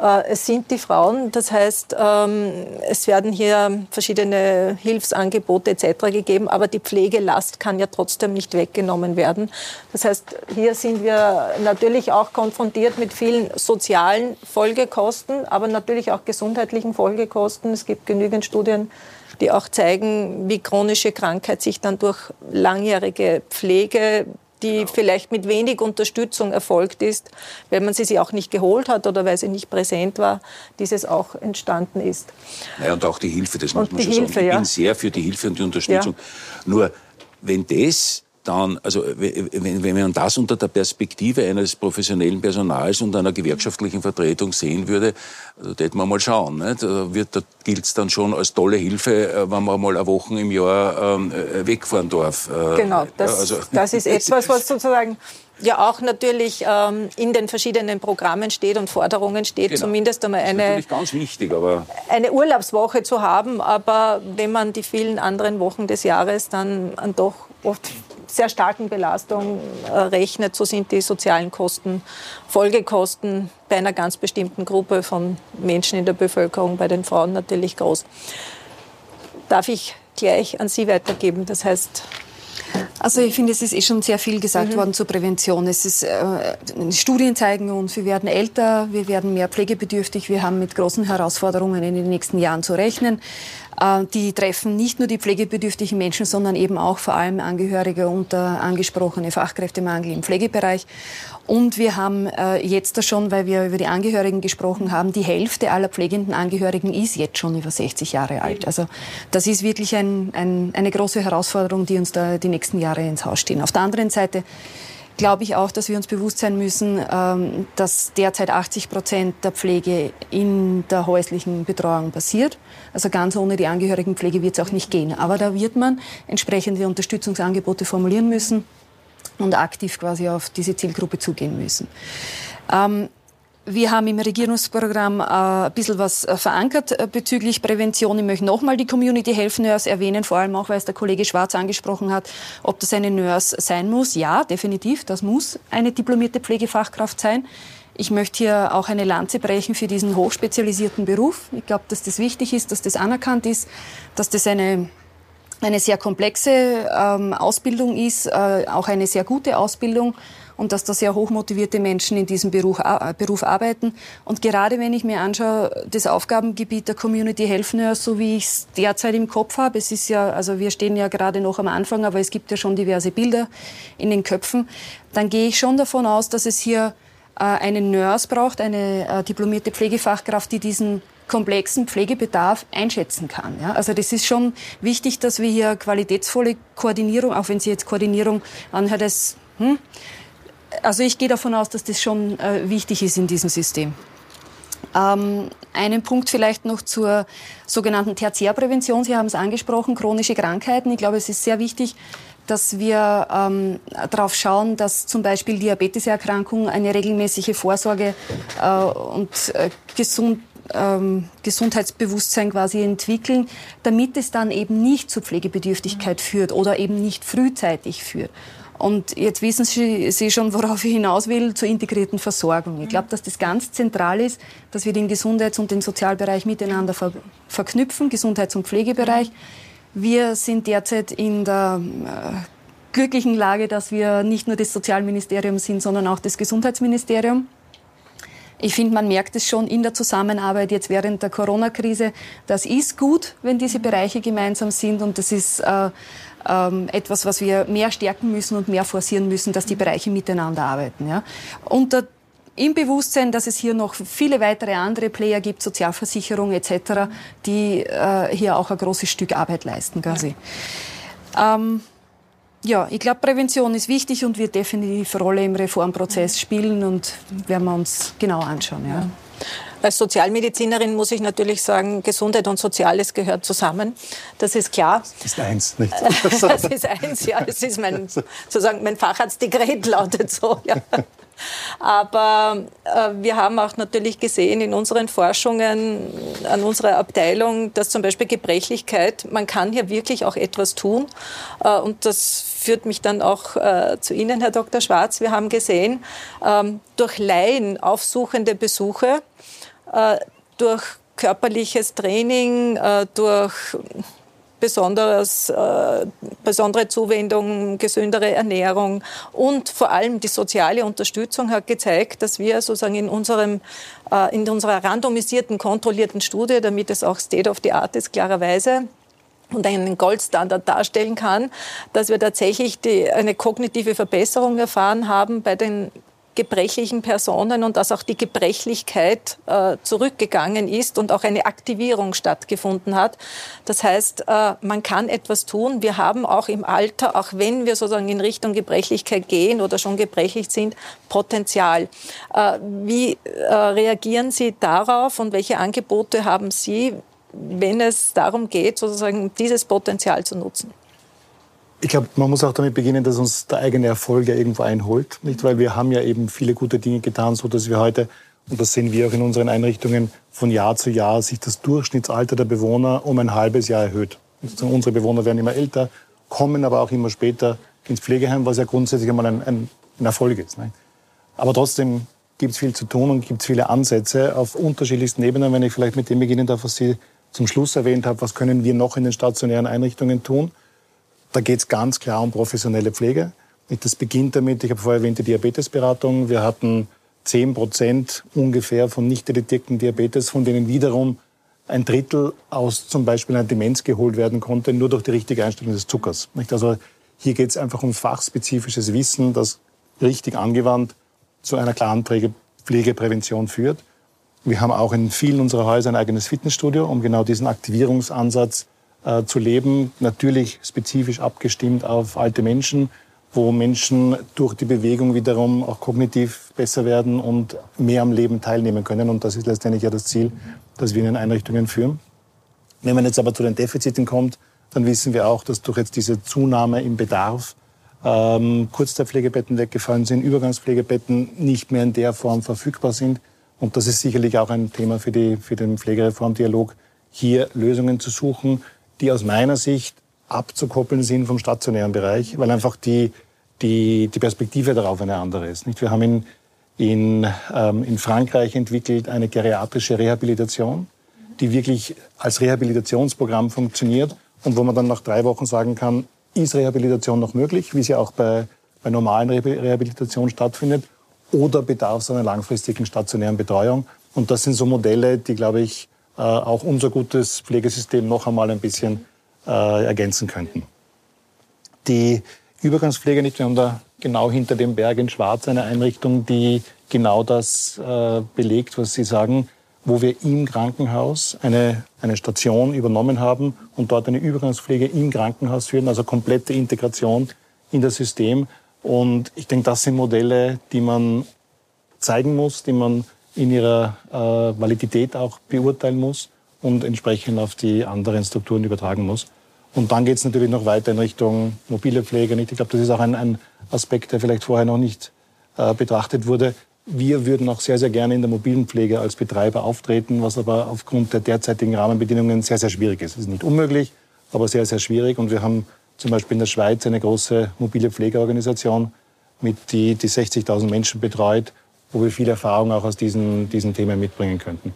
Äh, es sind die Frauen, das heißt, ähm, es werden hier verschiedene Hilfsangebote etc. gegeben, aber die Pflegelast kann ja trotzdem nicht weggenommen werden. Das heißt, hier sind wir natürlich auch konfrontiert mit vielen sozialen Folgekosten, aber natürlich auch gesundheitlichen Folgekosten. Es gibt genügend Studien, die auch zeigen, wie chronische Krankheit sich dann durch langjährige Pflege die genau. vielleicht mit wenig Unterstützung erfolgt ist, weil man sie sich auch nicht geholt hat oder weil sie nicht präsent war, dieses auch entstanden ist. Ja, und auch die Hilfe, das muss man schon Hilfe, sagen. Ich ja. bin sehr für die Hilfe und die Unterstützung. Ja. Nur, wenn das dann, also wenn, wenn man das unter der Perspektive eines professionellen Personals und einer gewerkschaftlichen Vertretung sehen würde, da hätten wir mal schauen. Nicht? Da, da gilt es dann schon als tolle Hilfe, äh, wenn man mal eine Woche im Jahr ähm, äh, wegfahren darf. Äh, genau, das, also, das ist *laughs* etwas, was sozusagen ja auch natürlich ähm, in den verschiedenen Programmen steht und Forderungen steht, genau. zumindest einmal eine, wichtig, eine Urlaubswoche zu haben. Aber wenn man die vielen anderen Wochen des Jahres dann doch oft sehr starken Belastung äh, rechnet, so sind die sozialen Kosten, Folgekosten bei einer ganz bestimmten Gruppe von Menschen in der Bevölkerung, bei den Frauen natürlich groß. Darf ich gleich an Sie weitergeben? Das heißt, also ich finde, es ist eh schon sehr viel gesagt mhm. worden zur Prävention. Es ist, äh, Studien zeigen uns, wir werden älter, wir werden mehr pflegebedürftig, wir haben mit großen Herausforderungen in den nächsten Jahren zu rechnen. Äh, die treffen nicht nur die pflegebedürftigen Menschen, sondern eben auch vor allem Angehörige unter angesprochene Fachkräftemangel im Pflegebereich. Und wir haben äh, jetzt schon, weil wir über die Angehörigen gesprochen haben, die Hälfte aller pflegenden Angehörigen ist jetzt schon über 60 Jahre alt. Also das ist wirklich ein, ein, eine große Herausforderung, die uns da die nächsten Jahre ins Haus stehen. Auf der anderen Seite glaube ich auch, dass wir uns bewusst sein müssen, ähm, dass derzeit 80 Prozent der Pflege in der häuslichen Betreuung passiert. Also ganz ohne die Angehörigenpflege wird es auch nicht gehen. Aber da wird man entsprechende Unterstützungsangebote formulieren müssen und aktiv quasi auf diese Zielgruppe zugehen müssen. Ähm, wir haben im Regierungsprogramm äh, ein bisschen was äh, verankert äh, bezüglich Prävention. Ich möchte nochmal die Community Health Nurse erwähnen, vor allem auch, weil es der Kollege Schwarz angesprochen hat, ob das eine Nurse sein muss. Ja, definitiv, das muss eine diplomierte Pflegefachkraft sein. Ich möchte hier auch eine Lanze brechen für diesen hochspezialisierten Beruf. Ich glaube, dass das wichtig ist, dass das anerkannt ist, dass das eine eine sehr komplexe ähm, Ausbildung ist, äh, auch eine sehr gute Ausbildung und dass da sehr hochmotivierte Menschen in diesem Beruf, äh, Beruf arbeiten. Und gerade wenn ich mir anschaue, das Aufgabengebiet der Community Health Nurse, so wie ich es derzeit im Kopf habe, es ist ja, also wir stehen ja gerade noch am Anfang, aber es gibt ja schon diverse Bilder in den Köpfen, dann gehe ich schon davon aus, dass es hier äh, eine Nurse braucht, eine äh, diplomierte Pflegefachkraft, die diesen komplexen Pflegebedarf einschätzen kann. Ja? Also das ist schon wichtig, dass wir hier qualitätsvolle Koordinierung, auch wenn Sie jetzt Koordinierung anhört, das, hm? Also ich gehe davon aus, dass das schon äh, wichtig ist in diesem System. Ähm, einen Punkt vielleicht noch zur sogenannten Tertiärprävention. Sie haben es angesprochen, chronische Krankheiten. Ich glaube, es ist sehr wichtig, dass wir ähm, darauf schauen, dass zum Beispiel Diabeteserkrankungen eine regelmäßige Vorsorge äh, und äh, gesund ähm, Gesundheitsbewusstsein quasi entwickeln, damit es dann eben nicht zu Pflegebedürftigkeit führt oder eben nicht frühzeitig führt. Und jetzt wissen Sie, schon, worauf ich hinaus will, zur integrierten Versorgung. Ich glaube, dass das ganz zentral ist, dass wir den Gesundheits- und den Sozialbereich miteinander ver verknüpfen, Gesundheits- und Pflegebereich. Wir sind derzeit in der äh, glücklichen Lage, dass wir nicht nur das Sozialministerium sind, sondern auch das Gesundheitsministerium. Ich finde, man merkt es schon in der Zusammenarbeit jetzt während der Corona-Krise. Das ist gut, wenn diese Bereiche gemeinsam sind und das ist äh, ähm, etwas, was wir mehr stärken müssen und mehr forcieren müssen, dass die Bereiche miteinander arbeiten. Ja. Unter im Bewusstsein, dass es hier noch viele weitere andere Player gibt, Sozialversicherung etc., die äh, hier auch ein großes Stück Arbeit leisten. Quasi. Ähm, ja, ich glaube, Prävention ist wichtig und wird definitiv eine Rolle im Reformprozess spielen und werden wir uns genau anschauen. Ja. Als Sozialmedizinerin muss ich natürlich sagen, Gesundheit und Soziales gehört zusammen. Das ist klar. Das ist eins, nicht? *laughs* das ist eins, ja. Das ist mein, sozusagen mein Facharztdekret *laughs* lautet so. Ja. Aber äh, wir haben auch natürlich gesehen in unseren Forschungen an unserer Abteilung, dass zum Beispiel Gebrechlichkeit, man kann hier wirklich auch etwas tun. Äh, und das führt mich dann auch äh, zu Ihnen, Herr Dr. Schwarz. Wir haben gesehen, ähm, durch Laien aufsuchende Besuche, durch körperliches Training, äh, durch besonderes, äh, besondere Zuwendung, gesündere Ernährung und vor allem die soziale Unterstützung hat gezeigt, dass wir sozusagen in, unserem, äh, in unserer randomisierten, kontrollierten Studie, damit es auch State of the Art ist, klarerweise, und einen Goldstandard darstellen kann, dass wir tatsächlich die, eine kognitive Verbesserung erfahren haben bei den gebrechlichen Personen und dass auch die Gebrechlichkeit äh, zurückgegangen ist und auch eine Aktivierung stattgefunden hat. Das heißt, äh, man kann etwas tun. Wir haben auch im Alter, auch wenn wir sozusagen in Richtung Gebrechlichkeit gehen oder schon gebrechlich sind, Potenzial. Äh, wie äh, reagieren Sie darauf und welche Angebote haben Sie? wenn es darum geht, sozusagen dieses Potenzial zu nutzen. Ich glaube, man muss auch damit beginnen, dass uns der eigene Erfolg ja irgendwo einholt. Nicht? Weil wir haben ja eben viele gute Dinge getan, so dass wir heute, und das sehen wir auch in unseren Einrichtungen, von Jahr zu Jahr sich das Durchschnittsalter der Bewohner um ein halbes Jahr erhöht. Unsere Bewohner werden immer älter, kommen aber auch immer später ins Pflegeheim, was ja grundsätzlich einmal ein, ein, ein Erfolg ist. Nicht? Aber trotzdem gibt es viel zu tun und gibt es viele Ansätze auf unterschiedlichsten Ebenen. Wenn ich vielleicht mit dem beginnen darf, was Sie zum Schluss erwähnt habe, was können wir noch in den stationären Einrichtungen tun. Da geht es ganz klar um professionelle Pflege. Das beginnt damit, ich habe vorher erwähnt, die Diabetesberatung. Wir hatten 10 Prozent ungefähr von nicht detektierten Diabetes, von denen wiederum ein Drittel aus zum Beispiel einer Demenz geholt werden konnte, nur durch die richtige Einstellung des Zuckers. Also hier geht es einfach um fachspezifisches Wissen, das richtig angewandt zu einer klaren Pflegeprävention führt. Wir haben auch in vielen unserer Häuser ein eigenes Fitnessstudio, um genau diesen Aktivierungsansatz äh, zu leben. Natürlich spezifisch abgestimmt auf alte Menschen, wo Menschen durch die Bewegung wiederum auch kognitiv besser werden und mehr am Leben teilnehmen können. Und das ist letztendlich ja das Ziel, das wir in den Einrichtungen führen. Wenn man jetzt aber zu den Defiziten kommt, dann wissen wir auch, dass durch jetzt diese Zunahme im Bedarf ähm, Kurzzeitpflegebetten weggefallen sind, Übergangspflegebetten nicht mehr in der Form verfügbar sind, und das ist sicherlich auch ein Thema für, die, für den Pflegereformdialog, hier Lösungen zu suchen, die aus meiner Sicht abzukoppeln sind vom stationären Bereich, weil einfach die, die, die Perspektive darauf eine andere ist. Nicht? Wir haben in, in, ähm, in Frankreich entwickelt eine geriatrische Rehabilitation, die wirklich als Rehabilitationsprogramm funktioniert und wo man dann nach drei Wochen sagen kann, ist Rehabilitation noch möglich, wie sie auch bei, bei normalen Rehabilitation stattfindet, oder bedarf es einer langfristigen stationären Betreuung. Und das sind so Modelle, die, glaube ich, äh, auch unser gutes Pflegesystem noch einmal ein bisschen äh, ergänzen könnten. Die Übergangspflege nicht, wir haben da genau hinter dem Berg in Schwarz eine Einrichtung, die genau das äh, belegt, was Sie sagen, wo wir im Krankenhaus eine, eine Station übernommen haben und dort eine Übergangspflege im Krankenhaus führen, also komplette Integration in das System. Und ich denke, das sind Modelle, die man zeigen muss, die man in ihrer äh, Validität auch beurteilen muss und entsprechend auf die anderen Strukturen übertragen muss. Und dann geht es natürlich noch weiter in Richtung mobile Pflege. Ich glaube, das ist auch ein, ein, Aspekt, der vielleicht vorher noch nicht äh, betrachtet wurde. Wir würden auch sehr, sehr gerne in der mobilen Pflege als Betreiber auftreten, was aber aufgrund der derzeitigen Rahmenbedingungen sehr, sehr schwierig ist. Es ist nicht unmöglich, aber sehr, sehr schwierig. Und wir haben zum Beispiel in der Schweiz eine große mobile Pflegeorganisation, mit die, die 60.000 Menschen betreut wo wir viel Erfahrung auch aus diesen, diesen Themen mitbringen könnten.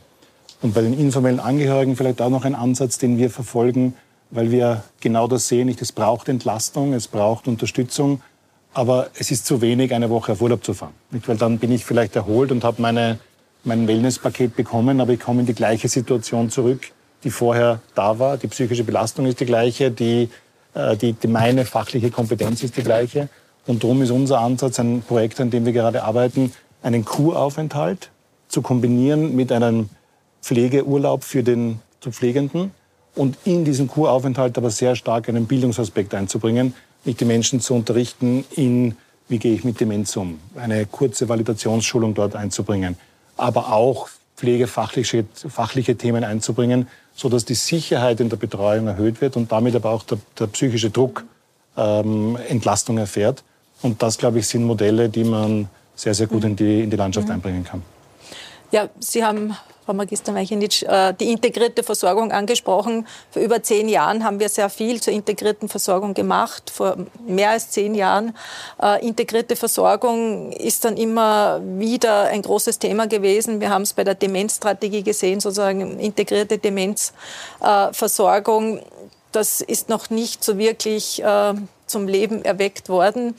Und bei den informellen Angehörigen vielleicht auch noch ein Ansatz, den wir verfolgen, weil wir genau das sehen. Nicht, es braucht Entlastung, es braucht Unterstützung, aber es ist zu wenig, eine Woche auf Urlaub zu fahren. Nicht, weil dann bin ich vielleicht erholt und habe meine, mein Wellnesspaket bekommen, aber ich komme in die gleiche Situation zurück, die vorher da war. Die psychische Belastung ist die gleiche, die, äh, die, die meine fachliche Kompetenz ist die gleiche. Und darum ist unser Ansatz ein Projekt, an dem wir gerade arbeiten, einen Kuraufenthalt zu kombinieren mit einem Pflegeurlaub für den zu Pflegenden und in diesen Kuraufenthalt aber sehr stark einen Bildungsaspekt einzubringen, nicht die Menschen zu unterrichten in, wie gehe ich mit Demenz um, eine kurze Validationsschulung dort einzubringen, aber auch pflegefachliche fachliche Themen einzubringen, sodass die Sicherheit in der Betreuung erhöht wird und damit aber auch der, der psychische Druck ähm, Entlastung erfährt. Und das, glaube ich, sind Modelle, die man sehr, sehr gut in die, in die Landschaft mhm. einbringen kann. Ja, Sie haben, Frau Magister Meichenitsch, äh, die integrierte Versorgung angesprochen. Vor über zehn Jahren haben wir sehr viel zur integrierten Versorgung gemacht, vor mehr als zehn Jahren. Äh, integrierte Versorgung ist dann immer wieder ein großes Thema gewesen. Wir haben es bei der Demenzstrategie gesehen, sozusagen integrierte Demenzversorgung. Das ist noch nicht so wirklich äh, zum Leben erweckt worden.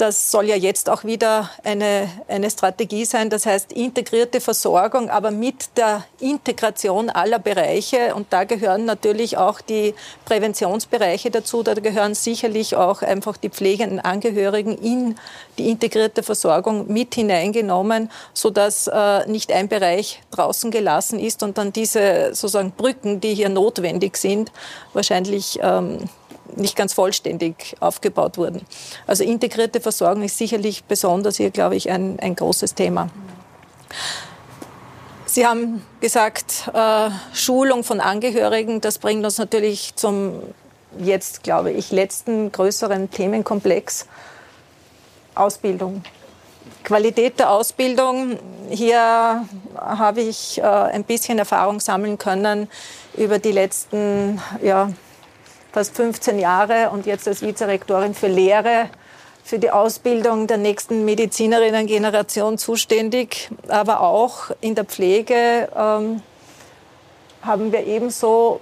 Das soll ja jetzt auch wieder eine, eine Strategie sein. Das heißt, integrierte Versorgung, aber mit der Integration aller Bereiche. Und da gehören natürlich auch die Präventionsbereiche dazu. Da gehören sicherlich auch einfach die pflegenden Angehörigen in die integrierte Versorgung mit hineingenommen, sodass äh, nicht ein Bereich draußen gelassen ist und dann diese sozusagen Brücken, die hier notwendig sind, wahrscheinlich ähm, nicht ganz vollständig aufgebaut wurden. Also integrierte Versorgung ist sicherlich besonders hier, glaube ich, ein, ein großes Thema. Sie haben gesagt, äh, Schulung von Angehörigen, das bringt uns natürlich zum jetzt, glaube ich, letzten größeren Themenkomplex Ausbildung. Qualität der Ausbildung. Hier habe ich äh, ein bisschen Erfahrung sammeln können über die letzten ja, fast 15 Jahre und jetzt als Vizerektorin für Lehre für die Ausbildung der nächsten Medizinerinnen-Generation zuständig. Aber auch in der Pflege ähm, haben wir ebenso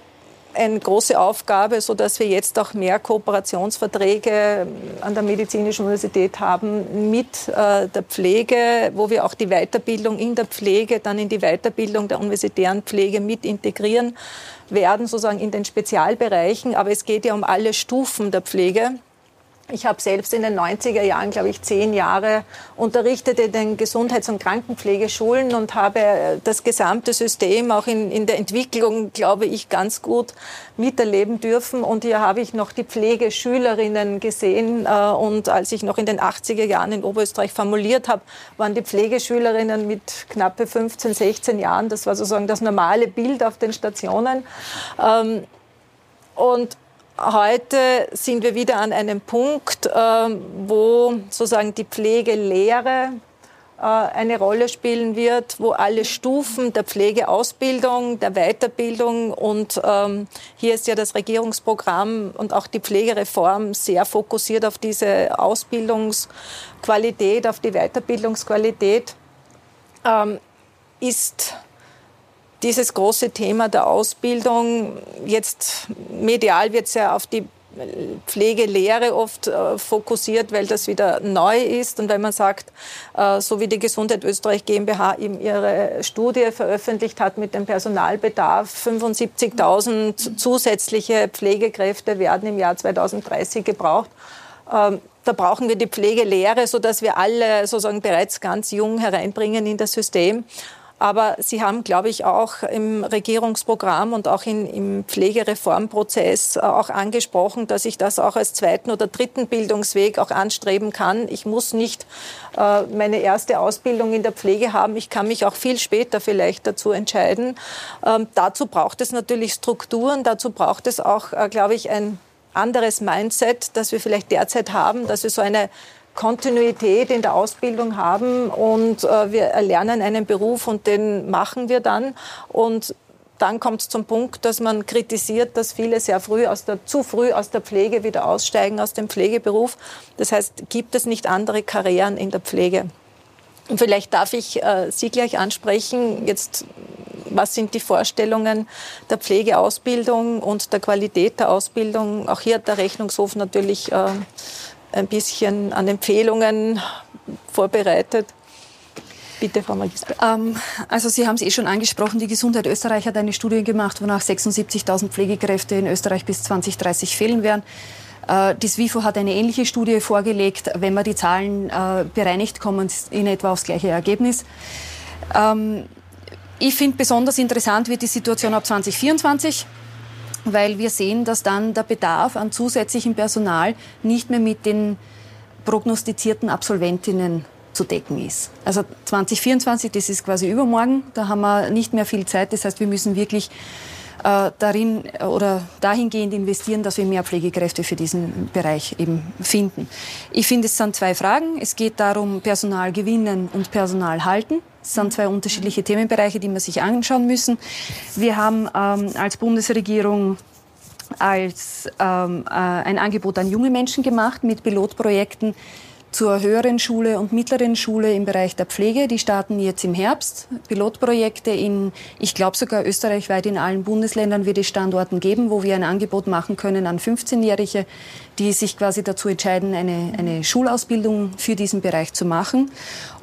eine große Aufgabe, so dass wir jetzt auch mehr Kooperationsverträge an der Medizinischen Universität haben mit äh, der Pflege, wo wir auch die Weiterbildung in der Pflege, dann in die Weiterbildung der universitären Pflege mit integrieren werden, sozusagen in den Spezialbereichen. Aber es geht ja um alle Stufen der Pflege. Ich habe selbst in den 90er Jahren, glaube ich, zehn Jahre unterrichtet in den Gesundheits- und Krankenpflegeschulen und habe das gesamte System auch in, in der Entwicklung, glaube ich, ganz gut miterleben dürfen. Und hier habe ich noch die Pflegeschülerinnen gesehen. Äh, und als ich noch in den 80er Jahren in Oberösterreich formuliert habe, waren die Pflegeschülerinnen mit knappe 15, 16 Jahren. Das war sozusagen das normale Bild auf den Stationen. Ähm, und Heute sind wir wieder an einem Punkt, ähm, wo sozusagen die Pflegelehre äh, eine Rolle spielen wird, wo alle Stufen der Pflegeausbildung, der Weiterbildung und ähm, hier ist ja das Regierungsprogramm und auch die Pflegereform sehr fokussiert auf diese Ausbildungsqualität, auf die Weiterbildungsqualität. ähm, ist dieses große Thema der Ausbildung, jetzt medial wird es ja auf die Pflegelehre oft äh, fokussiert, weil das wieder neu ist. Und wenn man sagt, äh, so wie die Gesundheit Österreich GmbH eben ihre Studie veröffentlicht hat mit dem Personalbedarf, 75.000 zusätzliche Pflegekräfte werden im Jahr 2030 gebraucht. Ähm, da brauchen wir die Pflegelehre, sodass wir alle sozusagen bereits ganz jung hereinbringen in das System. Aber Sie haben, glaube ich, auch im Regierungsprogramm und auch in, im Pflegereformprozess äh, auch angesprochen, dass ich das auch als zweiten oder dritten Bildungsweg auch anstreben kann. Ich muss nicht äh, meine erste Ausbildung in der Pflege haben. Ich kann mich auch viel später vielleicht dazu entscheiden. Ähm, dazu braucht es natürlich Strukturen. Dazu braucht es auch, äh, glaube ich, ein anderes Mindset, das wir vielleicht derzeit haben, dass wir so eine Kontinuität in der Ausbildung haben und äh, wir erlernen einen Beruf und den machen wir dann. Und dann kommt es zum Punkt, dass man kritisiert, dass viele sehr früh aus der, zu früh aus der Pflege wieder aussteigen, aus dem Pflegeberuf. Das heißt, gibt es nicht andere Karrieren in der Pflege? Und vielleicht darf ich äh, Sie gleich ansprechen. Jetzt, was sind die Vorstellungen der Pflegeausbildung und der Qualität der Ausbildung? Auch hier hat der Rechnungshof natürlich äh, ein bisschen an Empfehlungen vorbereitet. Bitte, Frau Magister. Ähm, also Sie haben es eh schon angesprochen, die Gesundheit Österreich hat eine Studie gemacht, wonach 76.000 Pflegekräfte in Österreich bis 2030 fehlen werden. Äh, das WIFO hat eine ähnliche Studie vorgelegt. Wenn man die Zahlen äh, bereinigt, kommen in etwa aufs gleiche Ergebnis. Ähm, ich finde besonders interessant wird die Situation ab 2024 weil wir sehen, dass dann der Bedarf an zusätzlichem Personal nicht mehr mit den prognostizierten Absolventinnen zu decken ist. Also 2024, das ist quasi übermorgen, da haben wir nicht mehr viel Zeit. Das heißt, wir müssen wirklich äh, darin oder dahingehend investieren, dass wir mehr Pflegekräfte für diesen Bereich eben finden. Ich finde, es sind zwei Fragen. Es geht darum, Personal gewinnen und Personal halten. Das sind zwei unterschiedliche Themenbereiche, die man sich anschauen müssen. Wir haben ähm, als Bundesregierung als ähm, äh, ein Angebot an junge Menschen gemacht mit Pilotprojekten, zur höheren Schule und mittleren Schule im Bereich der Pflege. Die starten jetzt im Herbst. Pilotprojekte in, ich glaube sogar österreichweit in allen Bundesländern wird es Standorten geben, wo wir ein Angebot machen können an 15-Jährige, die sich quasi dazu entscheiden, eine, eine Schulausbildung für diesen Bereich zu machen.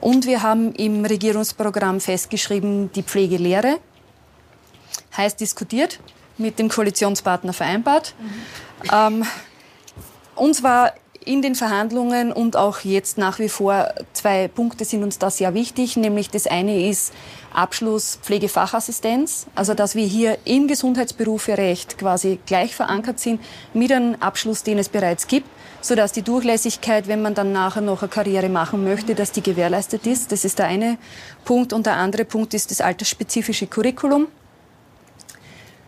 Und wir haben im Regierungsprogramm festgeschrieben, die Pflegelehre heiß diskutiert, mit dem Koalitionspartner vereinbart. Mhm. Ähm, uns war in den Verhandlungen und auch jetzt nach wie vor zwei Punkte sind uns da sehr wichtig, nämlich das eine ist Abschluss Pflegefachassistenz, also dass wir hier im Gesundheitsberuferecht quasi gleich verankert sind mit einem Abschluss, den es bereits gibt, sodass die Durchlässigkeit, wenn man dann nachher noch eine Karriere machen möchte, dass die gewährleistet ist. Das ist der eine Punkt und der andere Punkt ist das altersspezifische Curriculum.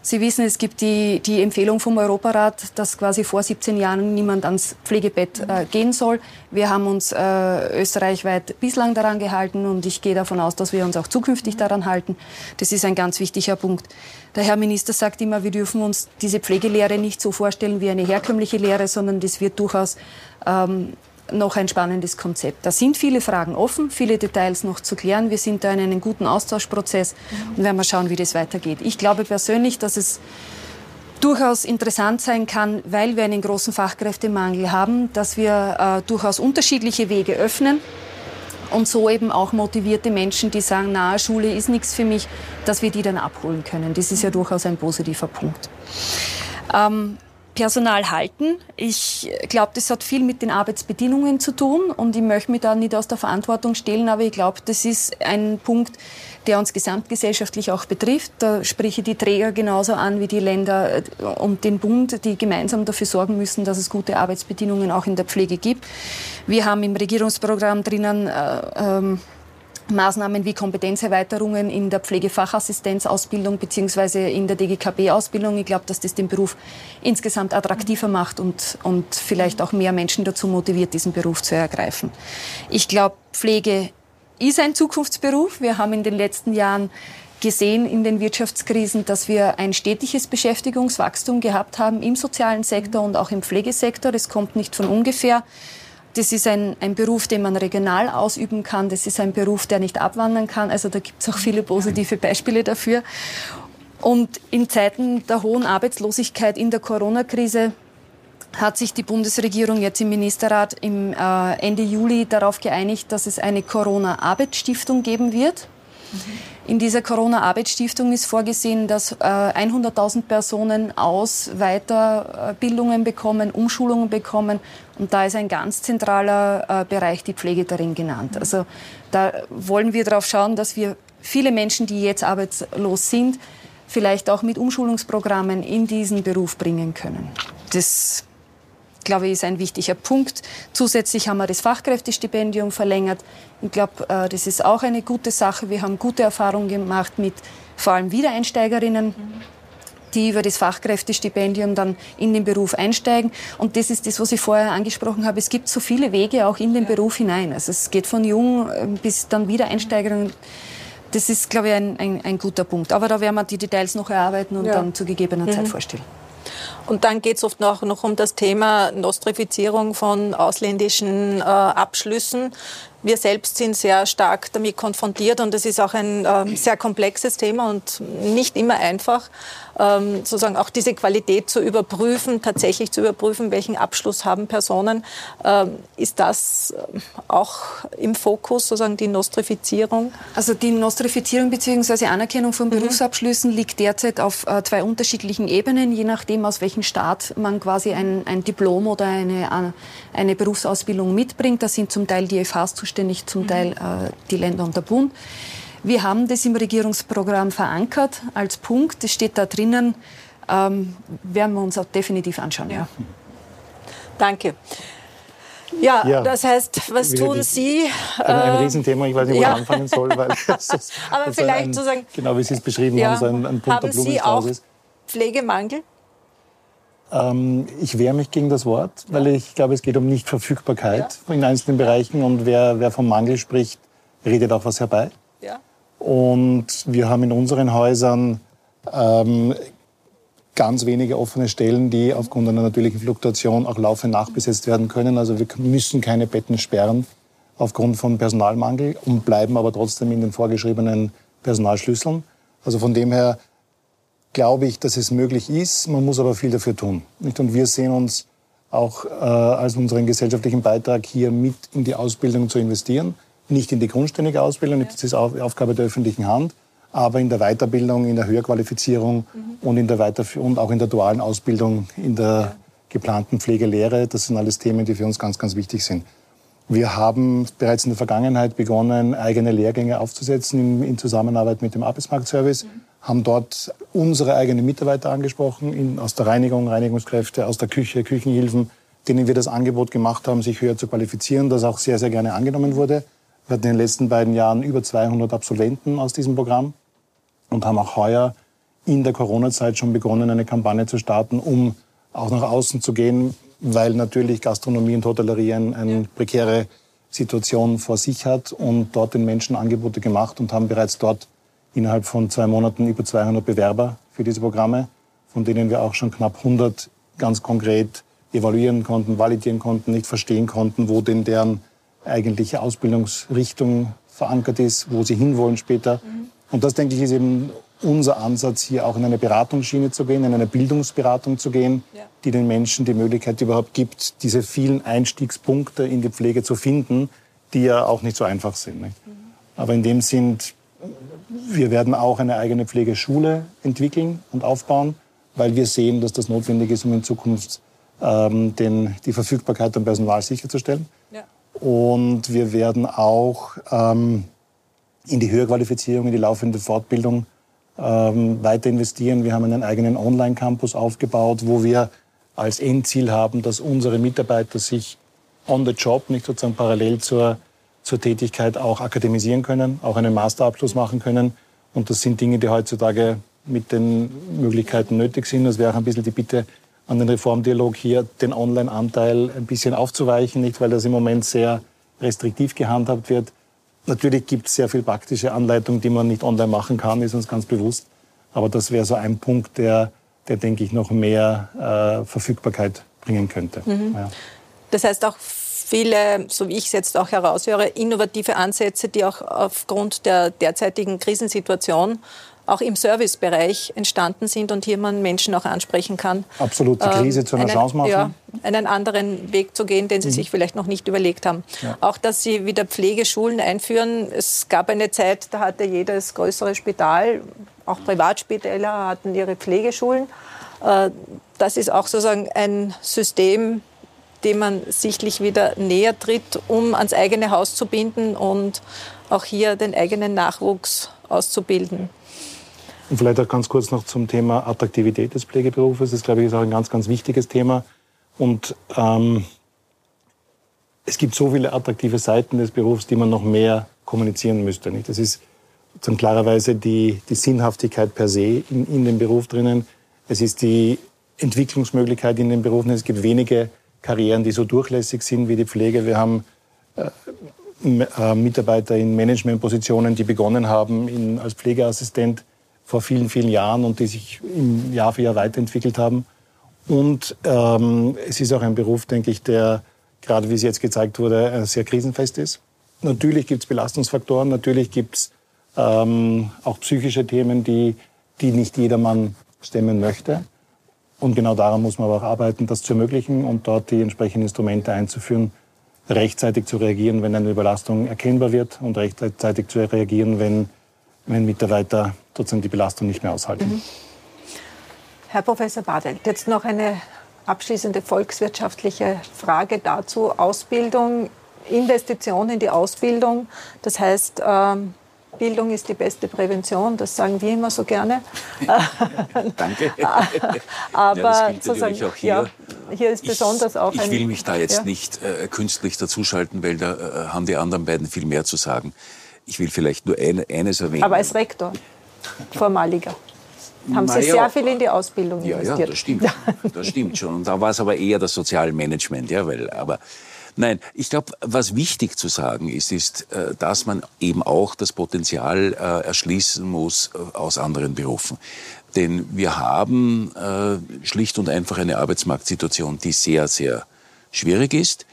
Sie wissen, es gibt die, die Empfehlung vom Europarat, dass quasi vor 17 Jahren niemand ans Pflegebett äh, gehen soll. Wir haben uns äh, österreichweit bislang daran gehalten und ich gehe davon aus, dass wir uns auch zukünftig daran halten. Das ist ein ganz wichtiger Punkt. Der Herr Minister sagt immer, wir dürfen uns diese Pflegelehre nicht so vorstellen wie eine herkömmliche Lehre, sondern das wird durchaus ähm, noch ein spannendes Konzept. Da sind viele Fragen offen, viele Details noch zu klären. Wir sind da in einem guten Austauschprozess und werden mal schauen, wie das weitergeht. Ich glaube persönlich, dass es durchaus interessant sein kann, weil wir einen großen Fachkräftemangel haben, dass wir äh, durchaus unterschiedliche Wege öffnen und so eben auch motivierte Menschen, die sagen, na, Schule ist nichts für mich, dass wir die dann abholen können. Das ist ja durchaus ein positiver Punkt. Ähm, Personal halten. Ich glaube, das hat viel mit den Arbeitsbedingungen zu tun und ich möchte mich da nicht aus der Verantwortung stellen, aber ich glaube, das ist ein Punkt, der uns gesamtgesellschaftlich auch betrifft. Da spreche ich die Träger genauso an wie die Länder und den Bund, die gemeinsam dafür sorgen müssen, dass es gute Arbeitsbedingungen auch in der Pflege gibt. Wir haben im Regierungsprogramm drinnen äh, ähm, Maßnahmen wie Kompetenzerweiterungen in der Pflegefachassistenzausbildung beziehungsweise in der DGKB-Ausbildung. Ich glaube, dass das den Beruf insgesamt attraktiver macht und, und vielleicht auch mehr Menschen dazu motiviert, diesen Beruf zu ergreifen. Ich glaube, Pflege ist ein Zukunftsberuf. Wir haben in den letzten Jahren gesehen in den Wirtschaftskrisen, dass wir ein stetiges Beschäftigungswachstum gehabt haben im sozialen Sektor und auch im Pflegesektor. Das kommt nicht von ungefähr. Das ist ein, ein Beruf, den man regional ausüben kann. Das ist ein Beruf, der nicht abwandern kann. Also da gibt es auch viele positive Beispiele dafür. Und in Zeiten der hohen Arbeitslosigkeit in der Corona-Krise hat sich die Bundesregierung jetzt im Ministerrat im äh, Ende Juli darauf geeinigt, dass es eine Corona-Arbeitsstiftung geben wird. Mhm. In dieser Corona-Arbeitsstiftung ist vorgesehen, dass äh, 100.000 Personen aus Weiterbildungen bekommen, Umschulungen bekommen. Und da ist ein ganz zentraler äh, Bereich die Pflege darin genannt. Also da wollen wir darauf schauen, dass wir viele Menschen, die jetzt arbeitslos sind, vielleicht auch mit Umschulungsprogrammen in diesen Beruf bringen können. Das glaube ich, ist ein wichtiger Punkt. Zusätzlich haben wir das Fachkräftestipendium verlängert. Ich glaube, äh, das ist auch eine gute Sache. Wir haben gute Erfahrungen gemacht mit vor allem Wiedereinsteigerinnen. die über das Fachkräftestipendium dann in den Beruf einsteigen. Und das ist das, was ich vorher angesprochen habe. Es gibt so viele Wege auch in den Beruf hinein. Also es geht von jung äh, bis dann Wiedereinsteigerinnen. Das ist, glaube ich, ein, ein, ein, guter Punkt. Aber da werden wir die Details noch erarbeiten und ja. dann zu gegebener mhm. Zeit vorstellen. Und dann geht es oft noch, noch um das Thema Nostrifizierung von ausländischen äh, Abschlüssen. Wir selbst sind sehr stark damit konfrontiert und es ist auch ein äh, sehr komplexes Thema und nicht immer einfach, ähm, sozusagen auch diese Qualität zu überprüfen, tatsächlich zu überprüfen, welchen Abschluss haben Personen. Ähm, ist das äh, auch im Fokus, sozusagen die Nostrifizierung? Also die Nostrifizierung bzw. Anerkennung von mhm. Berufsabschlüssen liegt derzeit auf äh, zwei unterschiedlichen Ebenen, je nachdem, aus welchem Staat man quasi ein, ein Diplom oder eine, eine Berufsausbildung mitbringt. Da sind zum Teil die FHs zu zuständig, zum Teil äh, die Länder und der Bund. Wir haben das im Regierungsprogramm verankert als Punkt. Das steht da drinnen. Ähm, werden wir uns auch definitiv anschauen. Ja. Danke. Ja, ja, das heißt, was tun die, Sie? Ein, ein äh, Riesenthema, ich weiß nicht, wo ja. ich anfangen soll. Weil *laughs* das, das, Aber vielleicht ein, sozusagen. Genau, wie Sie es beschrieben ja, haben, so ein, ein Punkt haben Sie auch Pflegemangel? Ähm, ich wehre mich gegen das Wort, weil ich glaube, es geht um Nichtverfügbarkeit ja. in einzelnen Bereichen und wer, wer vom Mangel spricht, redet auch was herbei. Ja. Und wir haben in unseren Häusern ähm, ganz wenige offene Stellen, die aufgrund einer natürlichen Fluktuation auch laufend nachbesetzt werden können. Also wir müssen keine Betten sperren aufgrund von Personalmangel und bleiben aber trotzdem in den vorgeschriebenen Personalschlüsseln. Also von dem her glaube ich, dass es möglich ist. Man muss aber viel dafür tun. Und wir sehen uns auch äh, als unseren gesellschaftlichen Beitrag hier mit in die Ausbildung zu investieren. Nicht in die grundständige Ausbildung, das ist Aufgabe der öffentlichen Hand, aber in der Weiterbildung, in der Höherqualifizierung mhm. und, in der Weiterf und auch in der dualen Ausbildung, in der geplanten Pflegelehre. Das sind alles Themen, die für uns ganz, ganz wichtig sind. Wir haben bereits in der Vergangenheit begonnen, eigene Lehrgänge aufzusetzen in, in Zusammenarbeit mit dem Arbeitsmarktservice. Mhm haben dort unsere eigenen Mitarbeiter angesprochen, in, aus der Reinigung, Reinigungskräfte, aus der Küche, Küchenhilfen, denen wir das Angebot gemacht haben, sich höher zu qualifizieren, das auch sehr, sehr gerne angenommen wurde. Wir hatten in den letzten beiden Jahren über 200 Absolventen aus diesem Programm und haben auch heuer in der Corona-Zeit schon begonnen, eine Kampagne zu starten, um auch nach außen zu gehen, weil natürlich Gastronomie und Hotellerie eine prekäre Situation vor sich hat und dort den Menschen Angebote gemacht und haben bereits dort innerhalb von zwei Monaten über 200 Bewerber für diese Programme, von denen wir auch schon knapp 100 ganz konkret evaluieren konnten, validieren konnten, nicht verstehen konnten, wo denn deren eigentliche Ausbildungsrichtung verankert ist, wo sie hinwollen später. Mhm. Und das, denke ich, ist eben unser Ansatz, hier auch in eine Beratungsschiene zu gehen, in eine Bildungsberatung zu gehen, ja. die den Menschen die Möglichkeit überhaupt gibt, diese vielen Einstiegspunkte in die Pflege zu finden, die ja auch nicht so einfach sind. Mhm. Aber in dem sind wir werden auch eine eigene Pflegeschule entwickeln und aufbauen, weil wir sehen, dass das notwendig ist, um in Zukunft ähm, den, die Verfügbarkeit von Personal sicherzustellen. Und wir werden auch ähm, in die Höherqualifizierung, in die laufende Fortbildung ähm, weiter investieren. Wir haben einen eigenen Online-Campus aufgebaut, wo wir als Endziel haben, dass unsere Mitarbeiter sich on the job, nicht sozusagen parallel zur zur Tätigkeit auch akademisieren können, auch einen Masterabschluss machen können. Und das sind Dinge, die heutzutage mit den Möglichkeiten nötig sind. Es wäre auch ein bisschen die Bitte an den Reformdialog hier, den Online-Anteil ein bisschen aufzuweichen, nicht weil das im Moment sehr restriktiv gehandhabt wird. Natürlich gibt es sehr viel praktische Anleitungen, die man nicht online machen kann, ist uns ganz bewusst. Aber das wäre so ein Punkt, der, der denke ich, noch mehr äh, Verfügbarkeit bringen könnte. Mhm. Ja. Das heißt auch viele, so wie ich es jetzt auch heraushöre, innovative Ansätze, die auch aufgrund der derzeitigen Krisensituation auch im Servicebereich entstanden sind und hier man Menschen auch ansprechen kann. Absolut, die Krise ähm, zu einer einen, Chance machen. Ja, einen anderen Weg zu gehen, den sie mhm. sich vielleicht noch nicht überlegt haben. Ja. Auch, dass sie wieder Pflegeschulen einführen. Es gab eine Zeit, da hatte jedes größere Spital, auch Privatspitäler hatten ihre Pflegeschulen. Äh, das ist auch sozusagen ein System, dem man sichtlich wieder näher tritt, um ans eigene Haus zu binden und auch hier den eigenen Nachwuchs auszubilden. Und vielleicht auch ganz kurz noch zum Thema Attraktivität des Pflegeberufes. Das, glaube ich, ist auch ein ganz, ganz wichtiges Thema. Und ähm, es gibt so viele attraktive Seiten des Berufs, die man noch mehr kommunizieren müsste. Nicht? Das ist sozusagen klarerweise die, die Sinnhaftigkeit per se in, in dem Beruf drinnen. Es ist die Entwicklungsmöglichkeit in den Berufen. Es gibt wenige Karrieren, die so durchlässig sind wie die Pflege. Wir haben äh, äh Mitarbeiter in Managementpositionen, die begonnen haben in, als Pflegeassistent vor vielen, vielen Jahren und die sich im Jahr für Jahr weiterentwickelt haben. Und ähm, es ist auch ein Beruf, denke ich, der, gerade wie es jetzt gezeigt wurde, äh, sehr krisenfest ist. Natürlich gibt es Belastungsfaktoren, natürlich gibt es ähm, auch psychische Themen, die, die nicht jedermann stemmen möchte. Und genau daran muss man aber auch arbeiten, das zu ermöglichen und dort die entsprechenden Instrumente einzuführen, rechtzeitig zu reagieren, wenn eine Überlastung erkennbar wird und rechtzeitig zu reagieren, wenn, wenn Mitarbeiter sozusagen die Belastung nicht mehr aushalten. Mhm. Herr Professor Badelt, jetzt noch eine abschließende volkswirtschaftliche Frage dazu. Ausbildung, Investition in die Ausbildung. Das heißt, ähm, Bildung ist die beste Prävention, das sagen wir immer so gerne. *laughs* Danke. *laughs* Aber ja, sozusagen, auch hier. Ja, hier ist besonders ich, auch Ich will mich da jetzt ja. nicht äh, künstlich dazuschalten, weil da äh, haben die anderen beiden viel mehr zu sagen. Ich will vielleicht nur eine, eines erwähnen. Aber als Rektor vormaliger. Haben Sie sehr viel in die Ausbildung ja, investiert? Ja, das stimmt. *laughs* Das stimmt schon. Und da war es aber eher das Sozialmanagement, ja, weil, aber, Nein, ich glaube, was wichtig zu sagen ist, ist, äh, dass man eben auch das Potenzial äh, erschließen muss äh, aus anderen Berufen. Denn wir haben schlicht und einfach eine Arbeitsmarktsituation, die sehr, sehr schwierig ist.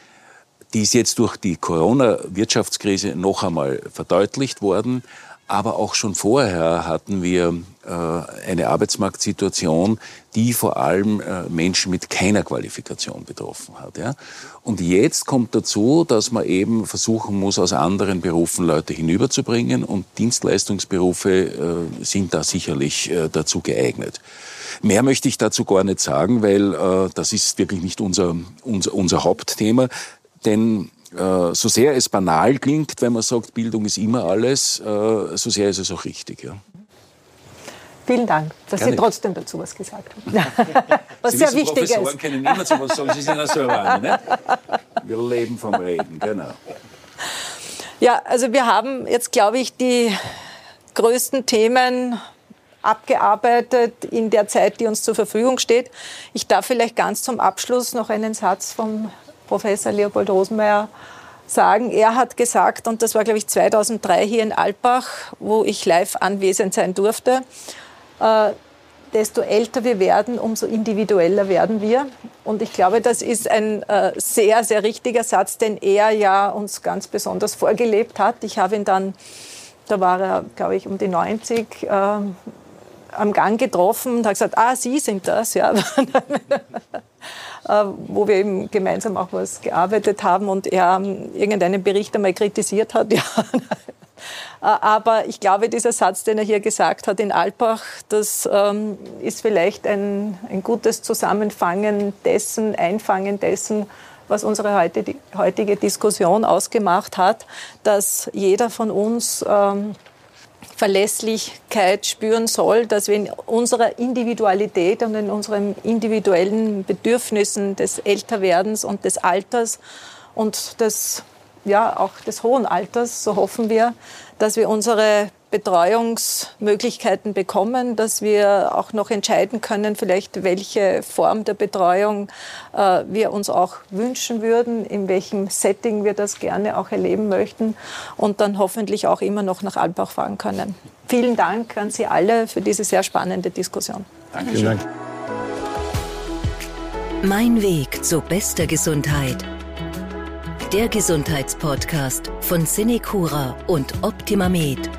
Die ist jetzt durch die Corona-Wirtschaftskrise noch einmal verdeutlicht worden. Aber auch schon vorher hatten wir äh, eine Arbeitsmarktsituation, die vor allem äh, Menschen mit keiner Qualifikation betroffen hat. Ja? Und jetzt kommt dazu, dass man eben versuchen muss, aus anderen Berufen Leute hinüberzubringen und Dienstleistungsberufe äh, sind da sicherlich äh, dazu geeignet. Mehr möchte ich dazu gar nicht sagen, weil äh, das ist wirklich nicht unser, unser, unser Hauptthema. Denn äh, so sehr es banal klingt, wenn man sagt, Bildung ist immer alles, äh, so sehr ist es auch richtig. Ja. Vielen Dank, dass Gerne. Sie trotzdem dazu was gesagt haben. *laughs* was Sie sehr wissen, wichtig Professoren ist. können immer zu was sagen. Sie sind ja so erwarten, ne? Wir leben vom Reden, genau. Ja, also wir haben jetzt, glaube ich, die größten Themen abgearbeitet in der Zeit, die uns zur Verfügung steht. Ich darf vielleicht ganz zum Abschluss noch einen Satz vom Professor Leopold Rosenmeier sagen. Er hat gesagt, und das war, glaube ich, 2003 hier in Alpbach, wo ich live anwesend sein durfte, äh, desto älter wir werden, umso individueller werden wir. Und ich glaube, das ist ein äh, sehr, sehr richtiger Satz, den er ja uns ganz besonders vorgelebt hat. Ich habe ihn dann, da war er, glaube ich, um die 90, äh, am Gang getroffen und hat gesagt, ah, Sie sind das, ja. *laughs* Äh, wo wir eben gemeinsam auch was gearbeitet haben und er irgendeinen Bericht einmal kritisiert hat. *laughs* Ja. Äh, aber ich glaube, dieser Satz, den er hier gesagt hat in Alpbach, das ähm, ist vielleicht ein, ein gutes Zusammenfangen dessen, Einfangen dessen, was unsere heutige Diskussion ausgemacht hat, dass jeder von uns ähm, Verlässlichkeit spüren soll, dass wir in unserer Individualität und in unseren individuellen Bedürfnissen des Älterwerdens und des Alters und des, ja, auch des hohen Alters, so hoffen wir, dass wir unsere Betreuungsmöglichkeiten bekommen, dass wir auch noch entscheiden können, vielleicht welche Form der Betreuung äh, wir uns auch wünschen würden, in welchem Setting wir das gerne auch erleben möchten und dann hoffentlich auch immer noch nach Albach fahren können. Vielen Dank an Sie alle für diese sehr spannende Diskussion. Dankeschön. Mein Weg zu bester Gesundheit Der Gesundheitspodcast von Cinecura und Optimamed.